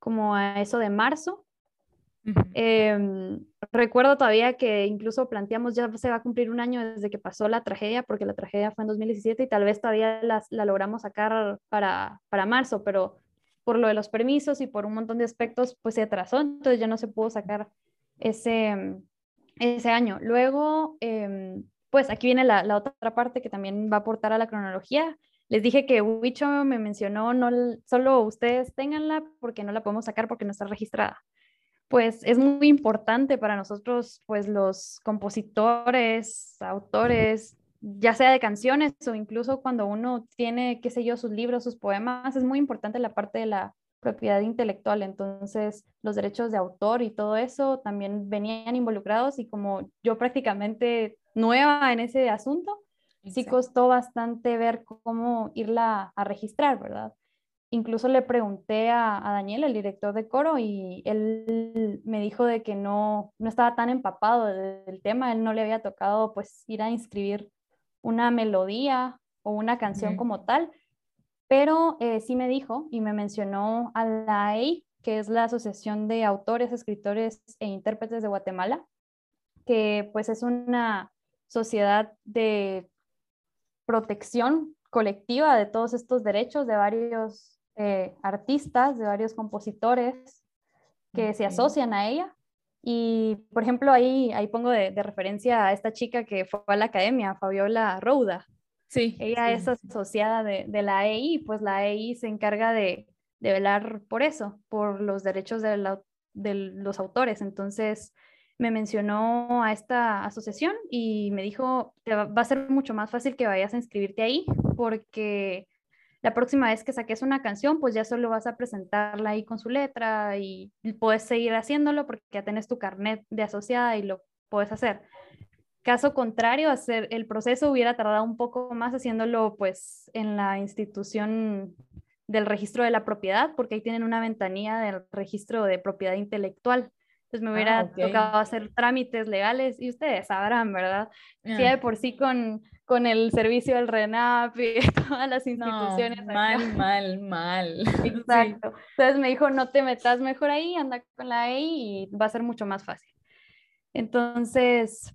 como a eso de marzo. Em, recuerdo todavía que incluso planteamos, ya se va a cumplir un año desde que pasó la tragedia, porque la tragedia fue en 2017 y tal vez todavía las- la logramos sacar para, para marzo, pero por lo de los permisos y por un montón de aspectos, pues se atrasó, entonces ya no se pudo sacar ese, ese año. Luego, em, pues aquí viene la, la otra parte que también va a aportar a la cronología. Les dije que Wicho me mencionó, no, solo ustedes ténganla porque no la podemos sacar porque no está registrada pues es muy importante para nosotros, pues los compositores, autores, ya sea de canciones o incluso cuando uno tiene, qué sé yo, sus libros, sus poemas, es muy importante la parte de la propiedad intelectual. Entonces, los derechos de autor y todo eso también venían involucrados y como yo prácticamente nueva en ese asunto, sí Exacto. costó bastante ver cómo irla a registrar, ¿verdad? Incluso le pregunté a, a Daniel, el director de coro, y él me dijo de que no, no estaba tan empapado de- del tema, él no le había tocado pues ir a inscribir una melodía o una canción como tal, pero eh, sí me dijo y me mencionó a la AEI, que es la Asociación de Autores, Escritores e Intérpretes de Guatemala, que pues es una sociedad de protección colectiva de todos estos derechos de varios eh, artistas, de varios compositores que se asocian a ella. Y, por ejemplo, ahí, ahí pongo de, de referencia a esta chica que fue a la academia, Fabiola Rouda. Sí. Ella sí, es asociada de, de la AEI, pues la AEI se encarga de, de velar por eso, por los derechos de, la- los autores. Entonces me mencionó a esta asociación y me dijo, "Te va, va a ser mucho más fácil que vayas a inscribirte ahí, porque la próxima vez que saques una canción, pues ya solo vas a presentarla ahí con su letra y puedes seguir haciéndolo porque ya tenés tu carnet de asociada y lo puedes hacer. Caso contrario, hacer el proceso hubiera tardado un poco más haciéndolo pues en la institución del registro de la propiedad, porque ahí tienen una ventanilla del registro de propiedad intelectual. Entonces me hubiera Ah, tocado hacer trámites legales y ustedes sabrán, ¿verdad? Si Ah, de por sí con, con el servicio del RENAP y [LAUGHS] todas las no, instituciones. acá. mal, [LAUGHS] mal, mal. [LAUGHS] Sí. Exacto. Entonces me dijo, no te metas mejor ahí, anda con la EI y va a ser mucho más fácil. Entonces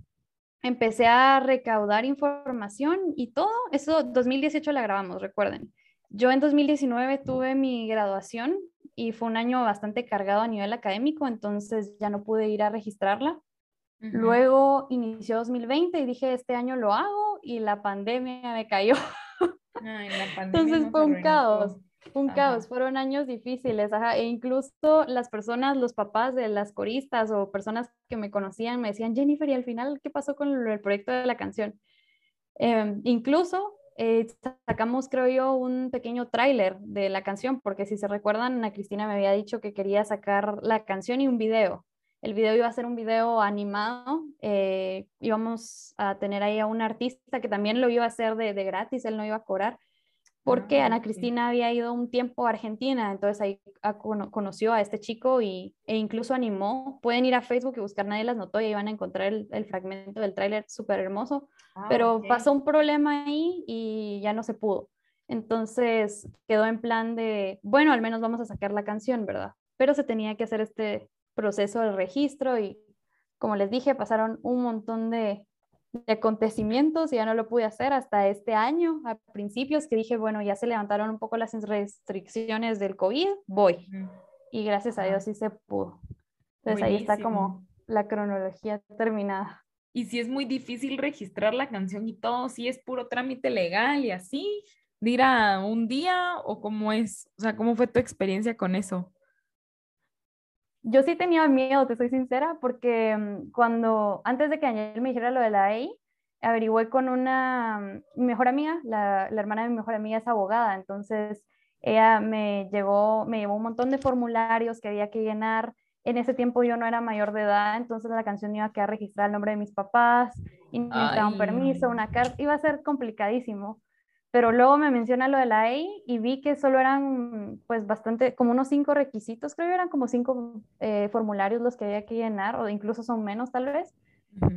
empecé a recaudar información y todo. Eso 2018 la grabamos, recuerden. Yo en 2019 tuve mi graduación y fue un año bastante cargado a nivel académico, entonces ya no pude ir a registrarla. Luego inició 2020 y dije, este año lo hago y la pandemia me cayó. Ay, la [LAUGHS] pandemia Entonces fue un caos, un Ajá. caos, fueron años difíciles, ajá, e incluso las personas, los papás de las coristas o personas que me conocían me decían, Jennifer, ¿y al final qué pasó con el proyecto de la canción? Em, incluso eh, sacamos, creo yo, un pequeño tráiler de la canción, porque si se recuerdan, Ana Cristina me había dicho que quería sacar la canción y un video. El video iba a ser un video animado, eh, íbamos a tener ahí a un artista que también lo iba a hacer de, de gratis, él no iba a cobrar, porque Ah, Ana. Cristina había ido un tiempo a Argentina, entonces ahí a- cono- conoció a este chico y, e incluso animó. Pueden ir a Facebook y buscar Nadie las notó y ahí van a encontrar el, el fragmento del tráiler súper hermoso Ah, pero pasó un problema ahí y ya no se pudo. Entonces quedó en plan de, bueno, al menos vamos a sacar la canción, ¿verdad? Pero se tenía que hacer este proceso del registro y, como les dije, pasaron un montón de, de acontecimientos y ya no lo pude hacer hasta este año, a principios, que dije, bueno, ya se levantaron un poco las restricciones del COVID, voy. Y gracias a. Dios sí se pudo. Entonces ahí está Buenísimo. como la cronología terminada. Y si es muy difícil registrar la canción y todo, si es puro trámite legal y así, de ir a un día o cómo es? O sea, ¿cómo fue tu experiencia con eso? Yo sí tenía miedo, te soy sincera, porque mm, cuando, antes de que Daniel me dijera lo de la EI, averigüé con una mm, mejor amiga, la, la, hermana de mi mejor amiga es abogada, entonces ella me llegó, me llevó un montón de formularios que había que llenar. En ese tiempo yo no era mayor de edad, entonces la canción iba a quedar registrada el nombre de mis papás, y necesitaba un permiso, una carta, iba a ser complicadísimo. Pero luego me menciona lo de la EI y vi que solo eran pues bastante, como unos cinco requisitos, creo que eran como cinco eh, formularios los que había que llenar, o incluso son menos tal vez.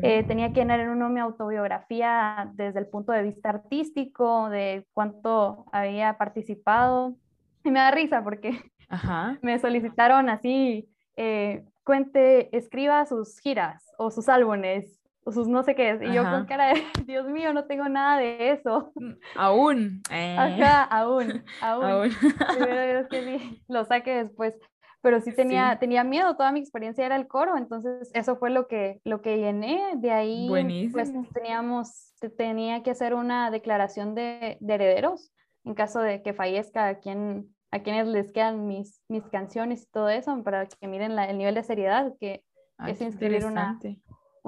Eh, tenía que llenar en uno mi autobiografía desde el punto de vista artístico, de cuánto había participado. Y me da risa porque [LAUGHS] me solicitaron así, eh, cuente, escriba sus giras o sus álbumes o sus no sé qué. Y yo con cara de, [LAUGHS] Dios mío, no tengo nada de eso. Mm, aún. Eh. [LAUGHS] Aún, aún. aún. es que lo saque después pero sí tenía, tenía miedo, toda mi experiencia era el coro, entonces eso fue lo que, lo que llené, de ahí pues teníamos, tenía que hacer una declaración de, de, herederos en caso de que fallezca a, quien, a quienes les quedan mis, mis canciones y todo eso, para que miren el nivel de seriedad que es inscribir una,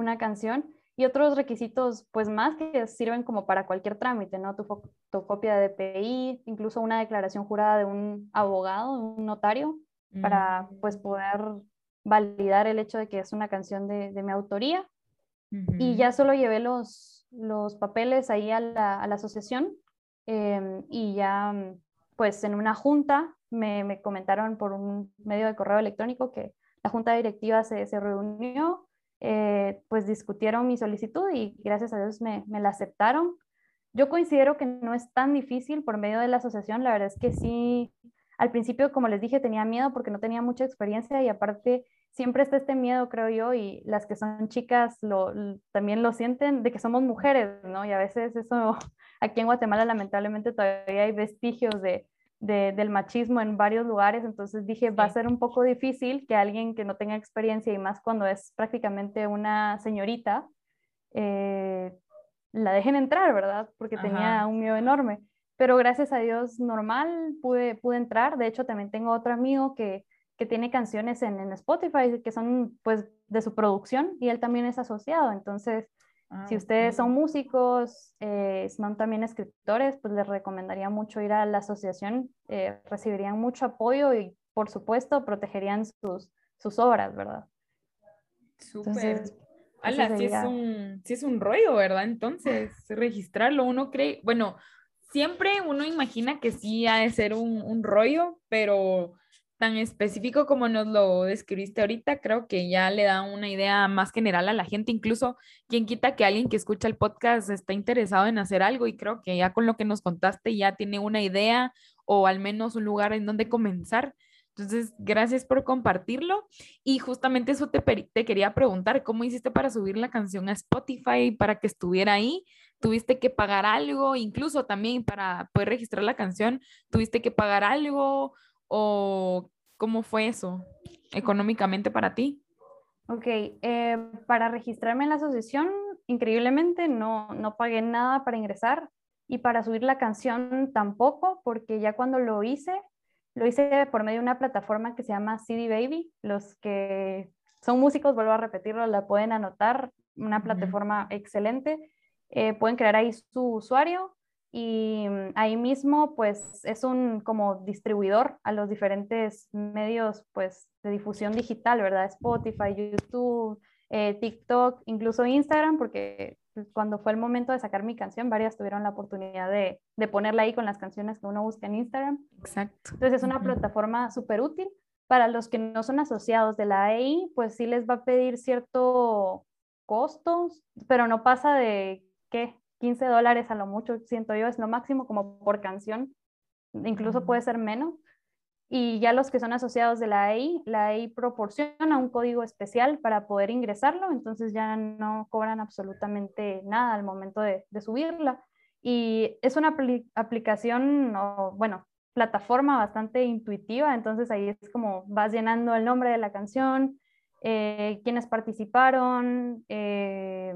una canción. Y otros requisitos, pues más que sirven como para cualquier trámite, ¿no? Tu fotocopia de DPI, incluso una declaración jurada de un abogado, un notario, para pues poder validar el hecho de que es una canción de, de mi autoría. Y ya solo llevé los, los papeles ahí a la, a la asociación em, y ya pues en una junta me, me, comentaron por un medio de correo electrónico que la junta directiva se, se reunió, eh, pues discutieron mi solicitud y gracias a Dios me, me la aceptaron. Yo considero que no es tan difícil por medio de la asociación, la verdad es que sí al principio, como les dije, tenía miedo porque no tenía mucha experiencia y aparte siempre está este miedo, creo yo, y las que son chicas lo, también lo sienten de que somos mujeres, ¿no? Y a veces eso, [LAUGHS] aquí en Guatemala lamentablemente todavía hay vestigios de, del machismo en varios lugares, entonces dije, va a ser un poco difícil que alguien que no tenga experiencia y más cuando es prácticamente una señorita, eh, la dejen entrar, ¿verdad? Porque tenía un miedo enorme pero gracias a Dios normal pude, pude entrar. De hecho, también tengo otro amigo que, que tiene canciones en, en, Spotify que son pues de su producción y él también es asociado. Entonces, ah, si ustedes son músicos, eh, son también escritores, pues les recomendaría mucho ir a la asociación. Eh, recibirían mucho apoyo y, por supuesto, protegerían sus, sus obras, ¿verdad? Súper. Ala, sí es, un, sí es un rollo, ¿verdad? Entonces, [LAUGHS] registrarlo, uno cree, bueno, siempre uno imagina que sí ha de ser un, un, rollo, pero tan específico como nos lo describiste ahorita, creo que ya le da una idea más general a la gente, incluso quien quita que alguien que escucha el podcast está interesado en hacer algo y creo que ya con lo que nos contaste ya tiene una idea o al menos un lugar en donde comenzar. Entonces, gracias por compartirlo. Y justamente eso te, te, quería preguntar, ¿cómo hiciste para subir la canción a Spotify para que estuviera ahí? ¿Tuviste que pagar algo? Incluso también para poder registrar la canción, ¿tuviste que pagar algo? ¿O cómo fue eso económicamente para ti? Ok, eh, para registrarme en la asociación, increíblemente no, no pagué nada para ingresar y para subir la canción tampoco, porque ya cuando lo hice, lo hice por medio de una plataforma que se llama CD Baby. Los que son músicos, vuelvo a repetirlo, la pueden anotar. Una plataforma excelente. Eh, pueden crear ahí su usuario y mm, ahí mismo pues es un como distribuidor a los diferentes medios pues de difusión digital, ¿verdad? Spotify, YouTube, eh, TikTok, incluso Instagram, porque pues, cuando fue el momento de sacar mi canción, varias tuvieron la oportunidad de, de ponerla ahí con las canciones que uno busca en Instagram. Exacto. Entonces es una plataforma súper útil. Para los que no son asociados de la AI, pues sí les va a pedir cierto costos, pero no pasa de, ¿qué? 15 dólares a lo mucho, siento yo, es lo máximo como por canción. Incluso puede ser menos. Y ya los que son asociados de la AI, la AI proporciona un código especial para poder ingresarlo, entonces ya no cobran absolutamente nada al momento de, subirla. Y es una aplicación, o, bueno, plataforma bastante intuitiva, entonces ahí es como vas llenando el nombre de la canción, eh, quiénes participaron, eh,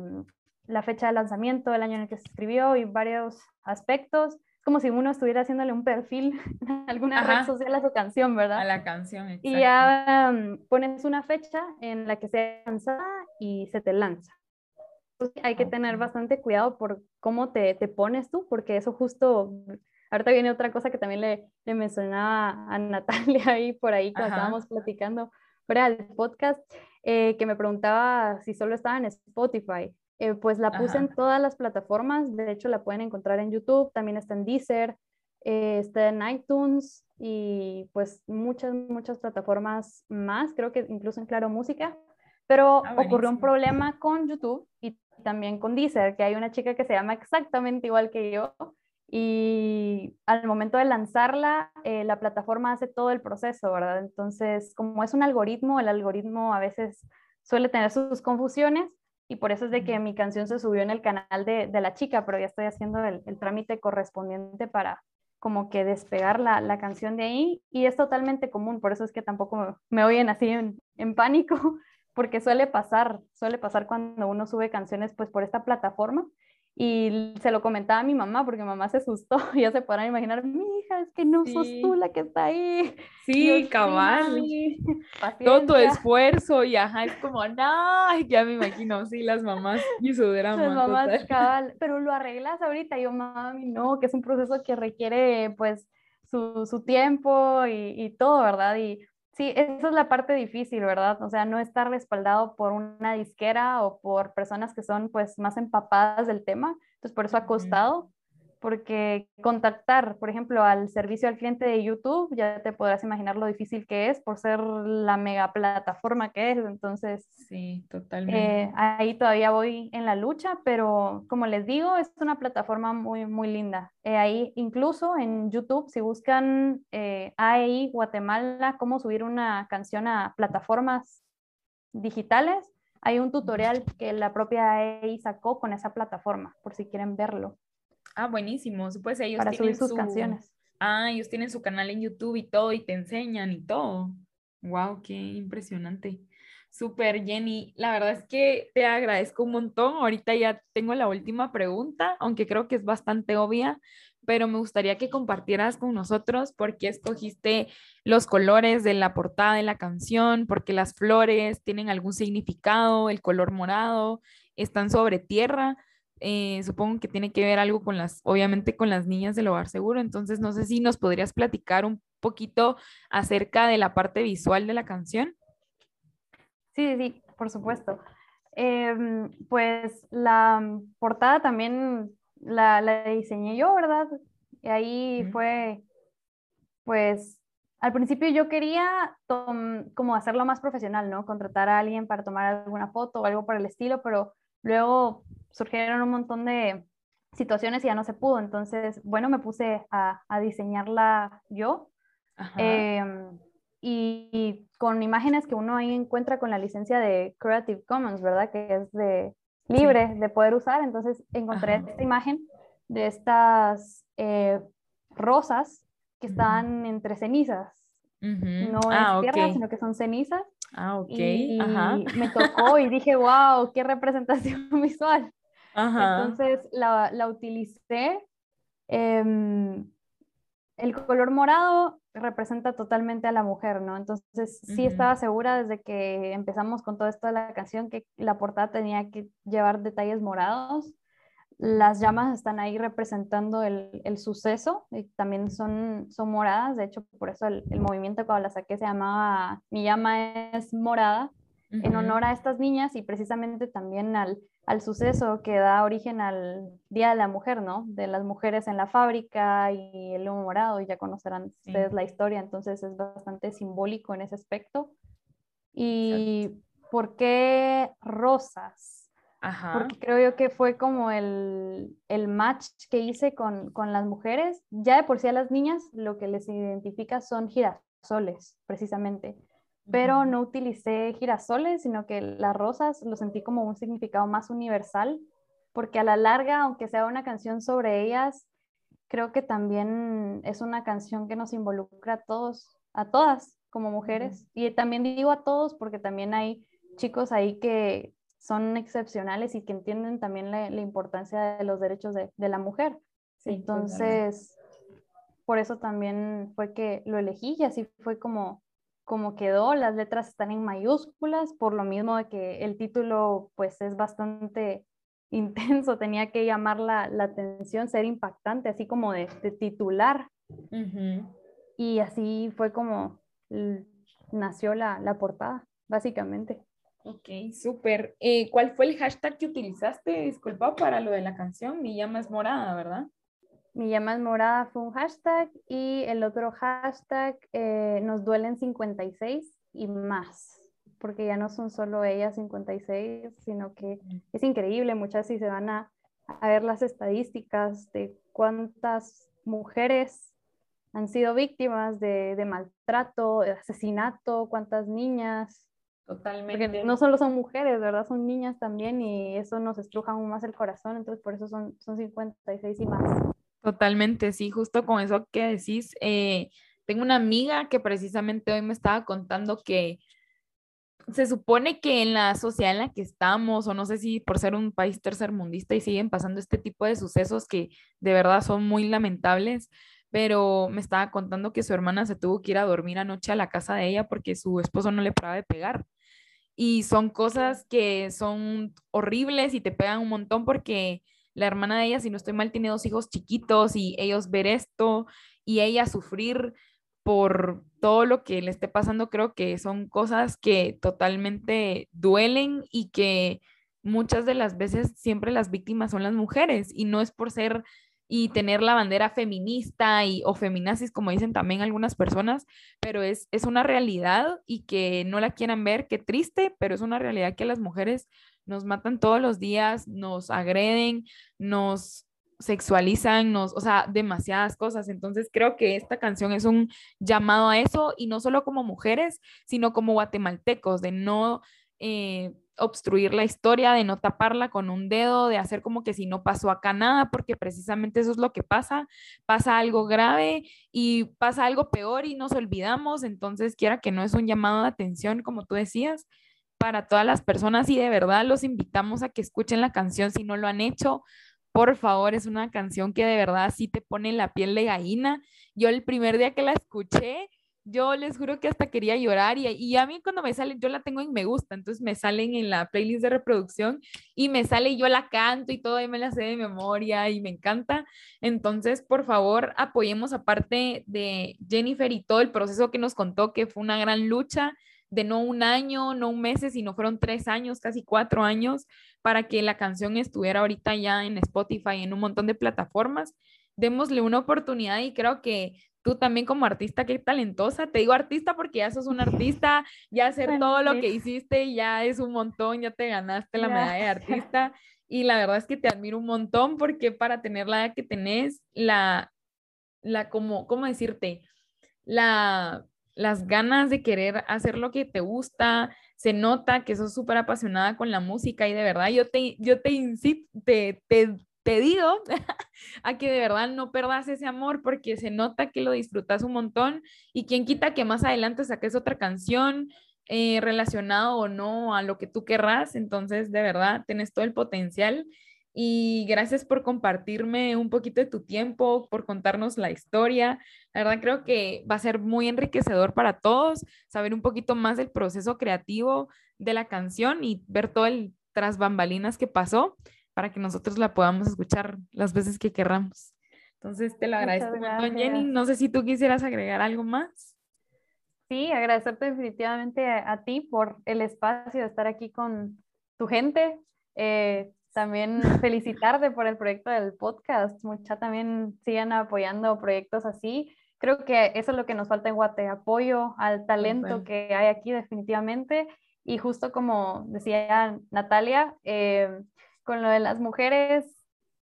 la fecha de lanzamiento, el año en el que se escribió y varios aspectos como si uno estuviera haciéndole un perfil [LAUGHS] en alguna red social a su canción, ¿verdad? A la canción, exacto. Y ya mm, pones una fecha en la que sea lanzada y se te lanza. hay que tener bastante cuidado por cómo te, te, pones tú, porque eso justo, ahorita viene otra cosa que también le, le mencionaba a [LAUGHS] Natalia ahí por ahí cuando estábamos platicando fuera del podcast, eh, que me preguntaba si solo estaba en Spotify. Eh, pues la puse en todas las plataformas, de hecho la pueden encontrar en YouTube, también está en Deezer, eh, está en iTunes y pues muchas, muchas plataformas más, creo que incluso en Claro Música, pero ah, ocurrió un problema con YouTube y también con Deezer, que hay una chica que se llama exactamente igual que yo y al momento de lanzarla, eh, la plataforma hace todo el proceso, ¿verdad? Entonces, como es un algoritmo, el algoritmo a veces suele tener sus confusiones y por eso es de que mi canción se subió en el canal de, de la chica, pero ya estoy haciendo el, el, trámite correspondiente para como que despegar la, la, canción de ahí y es totalmente común, por eso es que tampoco me, me oyen así en, en, pánico, [LAUGHS] porque suele pasar, suele pasar cuando uno sube canciones pues por esta plataforma y se lo comentaba a mi mamá porque mamá se asustó [LAUGHS] ya se podrán imaginar, mi hija, es que no sos tú la que está ahí. Sí, cabal. [LAUGHS] Todo tu esfuerzo y ajá, es como, no, [LAUGHS] ya me imagino, sí, las mamás y su drama. Las mamás, cabal, pero lo arreglas ahorita. yo, mami, no, que es un proceso que requiere pues su, su tiempo y, y todo, ¿verdad? Y Sí, esa es la parte difícil, ¿verdad? O sea, no estar respaldado por una disquera o por personas que son pues más empapadas del tema. Entonces, por eso ha costado porque contactar, por ejemplo, al servicio al cliente de YouTube, ya te podrás imaginar lo difícil que es por ser la mega plataforma que es. Entonces, sí, totalmente. Eh, ahí todavía voy en la lucha, pero como les digo, es una plataforma muy, muy linda. Eh, ahí, incluso en YouTube, si buscan eh, AEI Guatemala, cómo subir una canción a plataformas digitales, hay un tutorial que la propia AEI sacó con esa plataforma, por si quieren verlo. Ah, buenísimo. Pues ellos para subir sus canciones. Ah, ellos tienen su canal en YouTube y todo, y te enseñan y todo. Wow, qué impresionante. Súper, Jenny. La verdad es que te agradezco un montón. Ahorita ya tengo la última pregunta, aunque creo que es bastante obvia, pero me gustaría que compartieras con nosotros por qué escogiste los colores de la portada de la canción, porque las flores tienen algún significado, el color morado, están sobre tierra. Eh, supongo que tiene que ver algo con las, obviamente con las niñas del hogar seguro, entonces no sé si nos podrías platicar un poquito acerca de la parte visual de la canción. Sí, sí, por supuesto. Em, pues la portada también la, la, diseñé yo, ¿verdad? Y ahí fue, pues, al principio yo quería como hacerlo más profesional, ¿no? Contratar a alguien para tomar alguna foto o algo por el estilo, pero luego surgieron un montón de situaciones y ya no se pudo. Entonces, bueno, me puse a, a diseñarla yo. Em, y, con imágenes que uno ahí encuentra con la licencia de Creative Commons, ¿verdad? Que es de libre de poder usar. Entonces encontré esta imagen de estas eh, rosas que están entre cenizas. No ah, es tierra, sino que son cenizas. Ah, ok. Y, me tocó y dije, wow, qué representación [LAUGHS] visual. Entonces la, la utilicé. Em, el color morado representa totalmente a la mujer, ¿no? Entonces sí estaba segura desde que empezamos con todo esto de la canción que la portada tenía que llevar detalles morados. Las llamas están ahí representando el, el suceso y también son, son moradas, de hecho por eso el, el, movimiento cuando la saqué se llamaba Mi llama es morada, en honor a estas niñas y precisamente también al, al suceso que da origen al Día de la Mujer, ¿no? De las mujeres en la fábrica y el humo morado, y ya conocerán ustedes la historia, entonces es bastante simbólico en ese aspecto. ¿Y por qué rosas? Ajá. Porque creo yo que fue como el, el match que hice con, con, las mujeres. Ya de por sí a las niñas lo que les identifica son girasoles, precisamente pero no utilicé girasoles, sino que las rosas lo sentí como un significado más universal, porque a la larga, aunque sea una canción sobre ellas, creo que también es una canción que nos involucra a todos, a todas como mujeres, y también digo a todos porque también hay chicos ahí que son excepcionales y que entienden también la, importancia de los derechos de, de, la mujer. Entonces, por eso también fue que lo elegí y así fue como, como quedó. Las letras están en mayúsculas, por lo mismo de que el título pues es bastante [LAUGHS] intenso, tenía que llamar la, la atención, ser impactante, así como de, titular. Y así fue como nació la, la portada, básicamente. Ok, súper. Eh, ¿Cuál fue el hashtag que utilizaste, disculpa, para lo de la canción? Mi llama es morada, ¿verdad? Mi llama es morada fue un hashtag y el otro hashtag eh, nos duelen 56 y más, porque ya no son solo ellas 56, sino que es increíble, muchas si se van a, a ver las estadísticas de cuántas mujeres han sido víctimas de, de maltrato, de asesinato, cuántas niñas. Totalmente. Porque no solo son mujeres, ¿verdad? Son niñas también y eso nos estruja aún más el corazón, entonces por eso son, son 56 y más. Totalmente, sí, justo con eso que decís. Eh, tengo una amiga que precisamente hoy me estaba contando que se supone que en la sociedad en la que estamos, o no sé si por ser un país tercermundista y siguen pasando este tipo de sucesos que de verdad son muy lamentables, pero me estaba contando que su hermana se tuvo que ir a dormir anoche a la casa de ella porque su esposo no le paraba de pegar. Y son cosas que son horribles y te pegan un montón porque la hermana de ella, si no estoy mal, tiene dos hijos chiquitos y ellos ver esto y ella sufrir por todo lo que le esté pasando, creo que son cosas que totalmente duelen y que muchas de las veces siempre las víctimas son las mujeres y no es por ser y tener la bandera feminista y, o feminazis, como dicen también algunas personas, pero es, es una realidad y que no la quieran ver, qué triste, pero es una realidad que las mujeres nos matan todos los días, nos agreden, nos sexualizan, nos, o sea, demasiadas cosas. Entonces creo que esta canción es un llamado a eso y no solo como mujeres, sino como guatemaltecos, de no eh, obstruir la historia, de no taparla con un dedo, de hacer como que si no pasó acá nada, porque precisamente eso es lo que pasa, pasa algo grave y pasa algo peor y nos olvidamos, entonces quiera que no es un llamado de atención, como tú decías, para todas las personas y de verdad los invitamos a que escuchen la canción si no lo han hecho. Por favor, es una canción que de verdad sí te pone la piel de gallina. Yo el primer día que la escuché, yo les juro que hasta quería llorar y, y, a mí cuando me sale, yo la tengo en me gusta, entonces me salen en la playlist de reproducción y me sale y yo la canto y todo y me la sé de memoria y me encanta. Entonces, por favor, apoyemos aparte de Jennifer y todo el proceso que nos contó, que fue una gran lucha de no un año, no un mes, sino fueron tres años, casi cuatro años, para que la canción estuviera ahorita ya en Spotify, en un montón de plataformas. Démosle una oportunidad y creo que tú también como artista, qué talentosa. Te digo artista porque ya sos un artista, ya hacer todo lo que hiciste ya es un montón, ya te ganaste la medalla de artista. Y la verdad es que te admiro un montón porque para tener la edad que tenés, la, la, como, ¿cómo decirte? La, las ganas de querer hacer lo que te gusta, se nota que sos súper apasionada con la música y de verdad yo te, yo te incito, te, te, te digo [LAUGHS] a que de verdad no perdas ese amor porque se nota que lo disfrutas un montón y quien quita que más adelante saques otra canción eh, relacionado o no a lo que tú querrás, entonces de verdad tienes todo el potencial y gracias por compartirme un poquito de tu tiempo, por contarnos la historia. La verdad creo que va a ser muy enriquecedor para todos saber un poquito más del proceso creativo de la canción y ver todo el tras bambalinas que pasó para que nosotros la podamos escuchar las veces que querramos. Entonces, te lo agradezco Jenny. No sé si tú quisieras agregar algo más. Sí, agradecerte definitivamente a, ti por el espacio de estar aquí con tu gente. Eh, también felicitarte por el proyecto del podcast. Mucha también sigan apoyando proyectos así. Creo que eso es lo que nos falta en Guate, apoyo al talento que hay aquí definitivamente. Y justo como decía Natalia, eh, con lo de las mujeres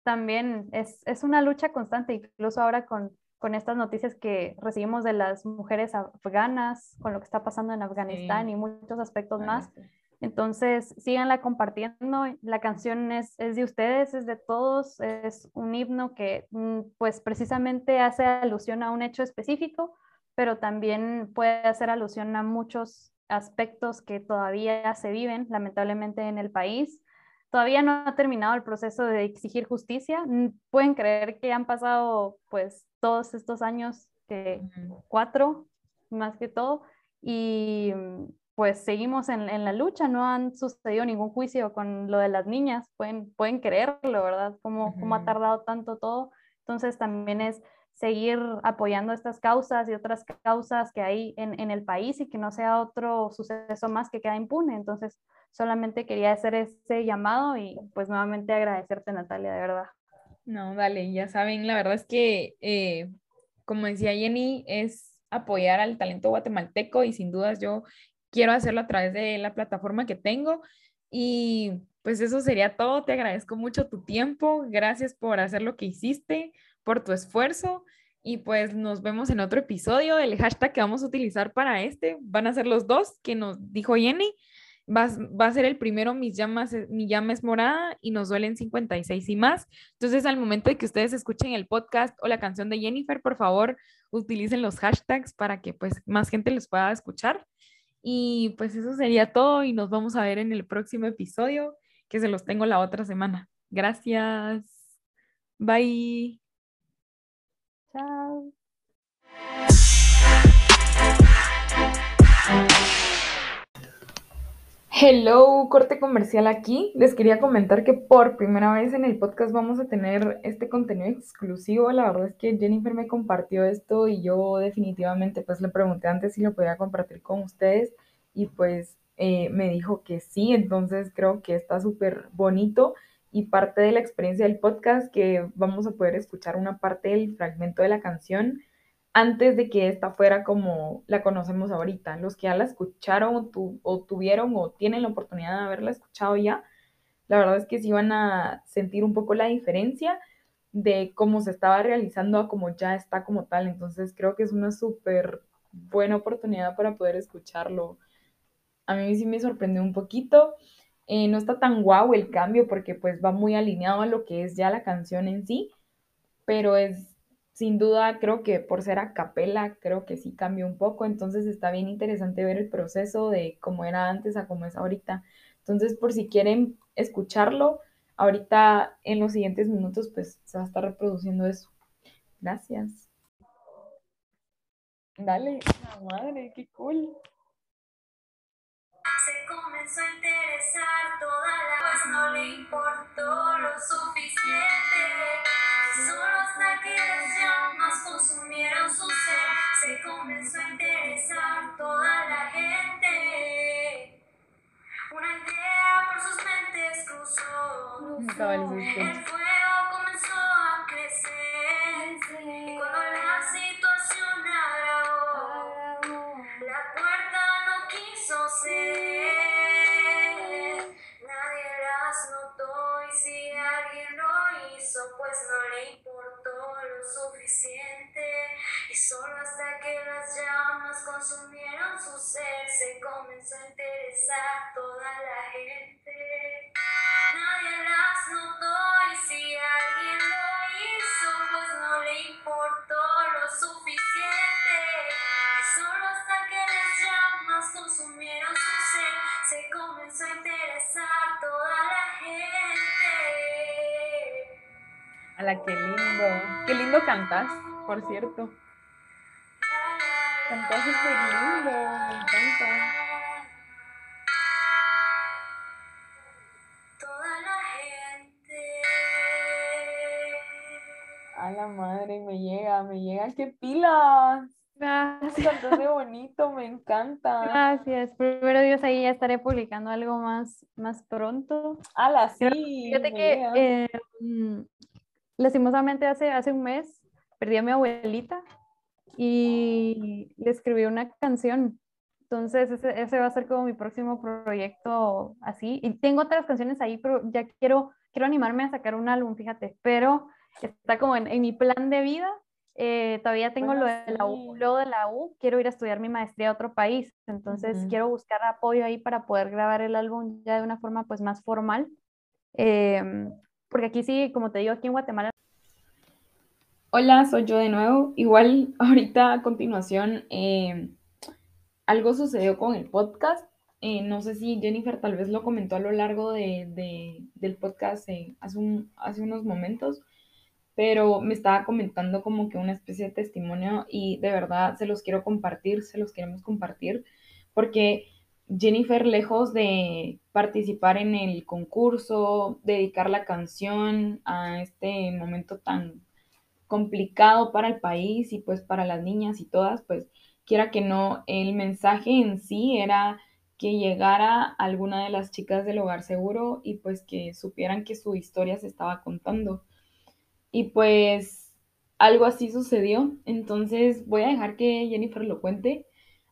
también es, es una lucha constante, incluso ahora con, con, estas noticias que recibimos de las mujeres afganas, con lo que está pasando en Afganistán y muchos aspectos más. Entonces, síganla compartiendo. La canción es, es, de ustedes, es de todos, es un himno que mm, pues precisamente hace alusión a un hecho específico, pero también puede hacer alusión a muchos aspectos que todavía se viven lamentablemente en el país todavía no ha terminado el proceso de exigir justicia. Pueden creer que han pasado pues todos estos años, que cuatro más que todo, y pues seguimos en, en, la lucha, no han sucedido ningún juicio con lo de las niñas, pueden, pueden creerlo, ¿verdad? ¿Cómo, cómo ha tardado tanto todo? Entonces también es seguir apoyando estas causas y otras causas que hay en, en, el país y que no sea otro suceso más que queda impune. Entonces, solamente quería hacer ese llamado y pues nuevamente agradecerte, Natalia, de verdad. No, dale, ya saben, la verdad es que, eh, como decía Jenny, es apoyar al talento guatemalteco y sin dudas yo quiero hacerlo a través de la plataforma que tengo. Y pues eso sería todo. Te agradezco mucho tu tiempo. Gracias por hacer lo que hiciste, por tu esfuerzo. Y pues nos vemos en otro episodio. El hashtag que vamos a utilizar para este van a ser los dos que nos dijo Jenny. Va, va, a ser el primero, mis llamas, mi llama es morada y nos duelen 56 y más. Entonces, al momento de que ustedes escuchen el podcast o la canción de Jennifer, por favor, utilicen los hashtags para que pues más gente los pueda escuchar. Y pues eso sería todo y nos vamos a ver en el próximo episodio, que se los tengo la otra semana. Gracias. Bye. Chao. Hello, corte comercial aquí. Les quería comentar que por primera vez en el podcast vamos a tener este contenido exclusivo. La verdad es que Jennifer me compartió esto y yo definitivamente pues le pregunté antes si lo podía compartir con ustedes y pues eh, me dijo que sí, entonces creo que está súper bonito y parte de la experiencia del podcast que vamos a poder escuchar una parte del fragmento de la canción antes de que esta fuera como la conocemos ahorita. Los que ya la escucharon o, tuvieron o tienen la oportunidad de haberla escuchado ya, la verdad es que sí van a sentir un poco la diferencia de cómo se estaba realizando a cómo ya está como tal. Entonces creo que es una súper buena oportunidad para poder escucharlo. A mí sí me sorprendió un poquito. Eh, no está tan guau el cambio porque pues va muy alineado a lo que es ya la canción en sí, pero es sin duda creo que por ser a capela, creo que sí cambió un poco, entonces está bien interesante ver el proceso de cómo era antes a cómo es ahorita. Entonces, por si quieren escucharlo, ahorita en los siguientes minutos, pues se va a estar reproduciendo eso. Gracias. Dale, la madre, qué cool. Se comenzó a interesar toda la pues no le importó lo suficiente. Solo hasta que las llamas consumieron su ser, se comenzó a interesar toda la gente. Una idea por sus mentes cruzó. El fuego Y solo hasta que las llamas consumieron su ser, se comenzó a interesar toda la gente. Nadie las notó y si alguien lo hizo, pues no le importó lo suficiente. Ala, qué lindo. Qué lindo cantas, por cierto. Cantas súper lindo, me encanta. Toda la gente. A la madre, me llega, me llega. ¡Qué pilas! Gracias. Cantas bonito, me encanta. Gracias. Primero Dios, ahí ya estaré publicando algo más, más pronto. Ala, sí. Fíjate que eh, lastimosamente hace, hace un mes perdí a mi abuelita y le escribí una canción. Entonces ese, ese, va a ser como mi próximo proyecto así. Y tengo otras canciones ahí, pero ya quiero, quiero animarme a sacar un álbum, fíjate. Pero está como en, en mi plan de vida. Eh, todavía tengo lo de la U, lo de la U, quiero ir a estudiar mi maestría a otro país, entonces uh -huh. quiero buscar apoyo ahí para poder grabar el álbum ya de una forma pues más formal. Eh, porque aquí sí, como te digo, aquí en Guatemala. Hola, soy yo de nuevo. Igual [LAUGHS] ahorita a continuación, eh, algo sucedió con el podcast. eh, no sé si Jennifer tal vez lo comentó a lo largo de, del podcast eh, hace unos momentos, pero me estaba comentando como que una especie de testimonio y de verdad se los quiero compartir, se los queremos compartir, porque Jennifer, lejos de participar en el concurso, dedicar la canción a este momento tan complicado para el país y pues para las niñas y todas, pues quiera que no, el mensaje en sí era que llegara alguna de las chicas del hogar seguro y pues que supieran que su historia se estaba contando. Y pues algo así sucedió, entonces voy a dejar que Jennifer lo cuente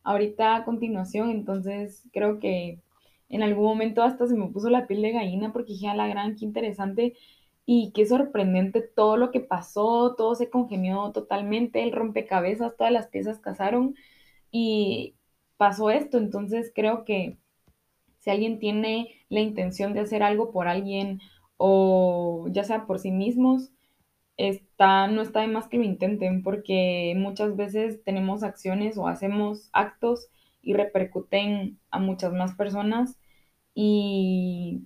ahorita a continuación, entonces creo que en algún momento hasta se me puso la piel de gallina porque dije a la gran, qué interesante y qué sorprendente todo lo que pasó, todo se congenió totalmente, el rompecabezas, todas las piezas casaron y pasó esto, entonces creo que si alguien tiene la intención de hacer algo por alguien o ya sea por sí mismos, está, no está de más que lo intenten porque muchas veces tenemos acciones o hacemos actos y repercuten a muchas más personas y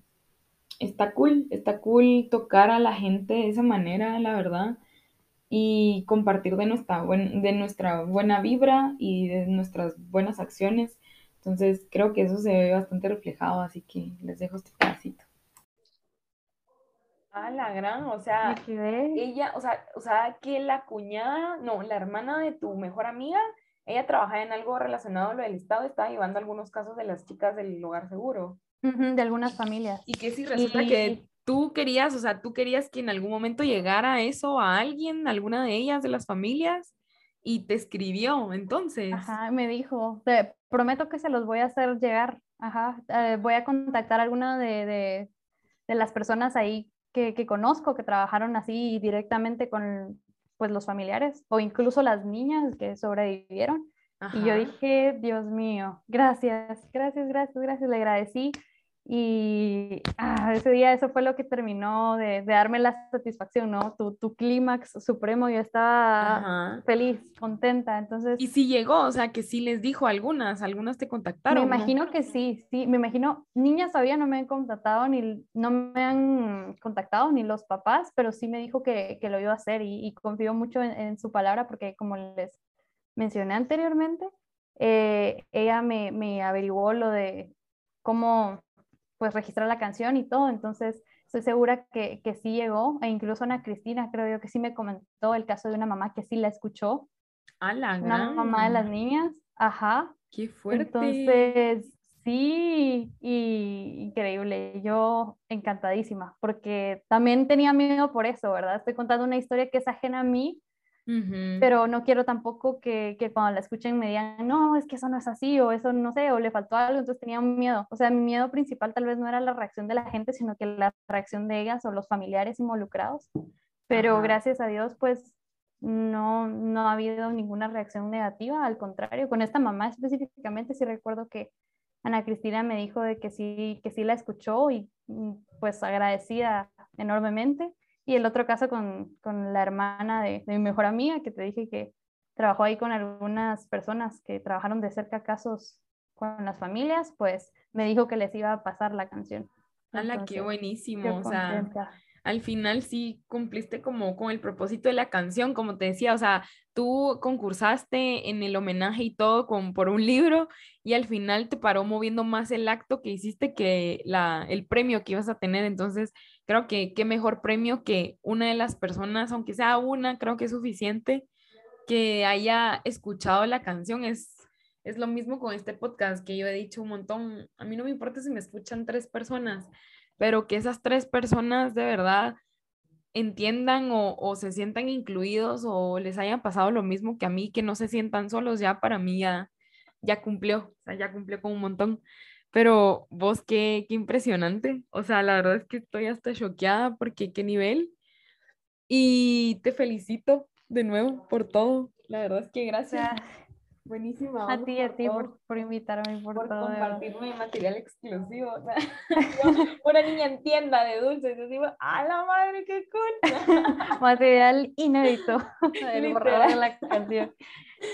está cool, está cool tocar a la gente de esa manera, la verdad, y compartir de nuestra, de nuestra buena vibra y de nuestras buenas acciones. Entonces creo que eso se ve bastante reflejado, así que les dejo este pedacito. Ah, la gran, o sea, ella, o sea, o sea, que la cuñada, no, la hermana de tu mejor amiga, ella trabajaba en algo relacionado a lo del Estado, estaba llevando algunos casos de las chicas del hogar seguro. de algunas familias. Y que si resulta que tú querías, o sea, tú querías que en algún momento llegara eso a alguien, alguna de ellas, de las familias, y te escribió, entonces. Ajá, me dijo, te prometo que se los voy a hacer llegar, ajá, eh, voy a contactar a alguna de, de, de las personas ahí que, conozco que trabajaron así directamente con pues los familiares o incluso las niñas que sobrevivieron. Y yo dije, Dios mío, gracias, gracias, gracias, gracias, le agradecí. Y ah, ese día eso fue lo que terminó de, darme la satisfacción, ¿no? Tu, tu clímax supremo, yo estaba feliz, contenta, entonces... Y sí llegó, o sea, que sí les dijo algunas, algunas te contactaron. Me imagino que sí, sí, me imagino, niñas todavía no me han contactado, ni no me han contactado, ni los papás, pero sí me dijo que, que lo iba a hacer y, confío mucho en, su palabra porque como les mencioné anteriormente, eh, ella me, me averiguó lo de cómo pues registrar la canción y todo, entonces estoy segura que, que sí llegó, e incluso Ana Cristina creo yo que sí me comentó el caso de una mamá que sí la escuchó. A la Una mamá de las niñas, ajá. Qué fuerte. Entonces, sí, y increíble, yo encantadísima, porque también tenía miedo por eso, ¿verdad? Estoy contando una historia que es ajena a mí, pero no quiero tampoco que, que, cuando la escuchen me digan, no, es que eso no es así, o eso no sé, o le faltó algo, entonces tenía un miedo. O sea, mi miedo principal tal vez no era la reacción de la gente, sino que la reacción de ellas o los familiares involucrados. Pero gracias a Dios, pues no, no ha habido ninguna reacción negativa, al contrario, con esta mamá específicamente sí recuerdo que Ana Cristina me dijo de que sí, que sí la escuchó y mm, pues agradecida enormemente. Y el otro caso con, con la hermana de, de, mi mejor amiga, que te dije que trabajó ahí con algunas personas que trabajaron de cerca casos con las familias, pues me dijo que les iba a pasar la canción. ¡Hala, qué buenísimo! O sea, al final sí cumpliste como con el propósito de la canción, como te decía, o sea, tú concursaste en el homenaje y todo con, por un libro y al final te paró moviendo más el acto que hiciste que la, el premio que ibas a tener. Entonces, creo que qué mejor premio que una de las personas, aunque sea una, creo que es suficiente que haya escuchado la canción. Es, es lo mismo con este podcast que yo he dicho un montón. A mí no me importa si me escuchan tres personas, pero que esas tres personas de verdad entiendan o, o, se sientan incluidos o les hayan pasado lo mismo que a mí, que no se sientan solos, ya para mí ya, ya cumplió, ya cumplió con un montón. Pero vos, qué, qué impresionante. O sea, la verdad es que estoy hasta choqueada porque qué nivel. Y te felicito de nuevo por todo. La verdad es que gracias. Buenísima. A ti, a ti por, por, invitarme, por, por todo. compartirme material exclusivo. [LAUGHS] [LAUGHS] una niña en tienda de dulces. Yo digo, ¡a la madre, qué cool! [LAUGHS] material inédito. El borrador de la canción.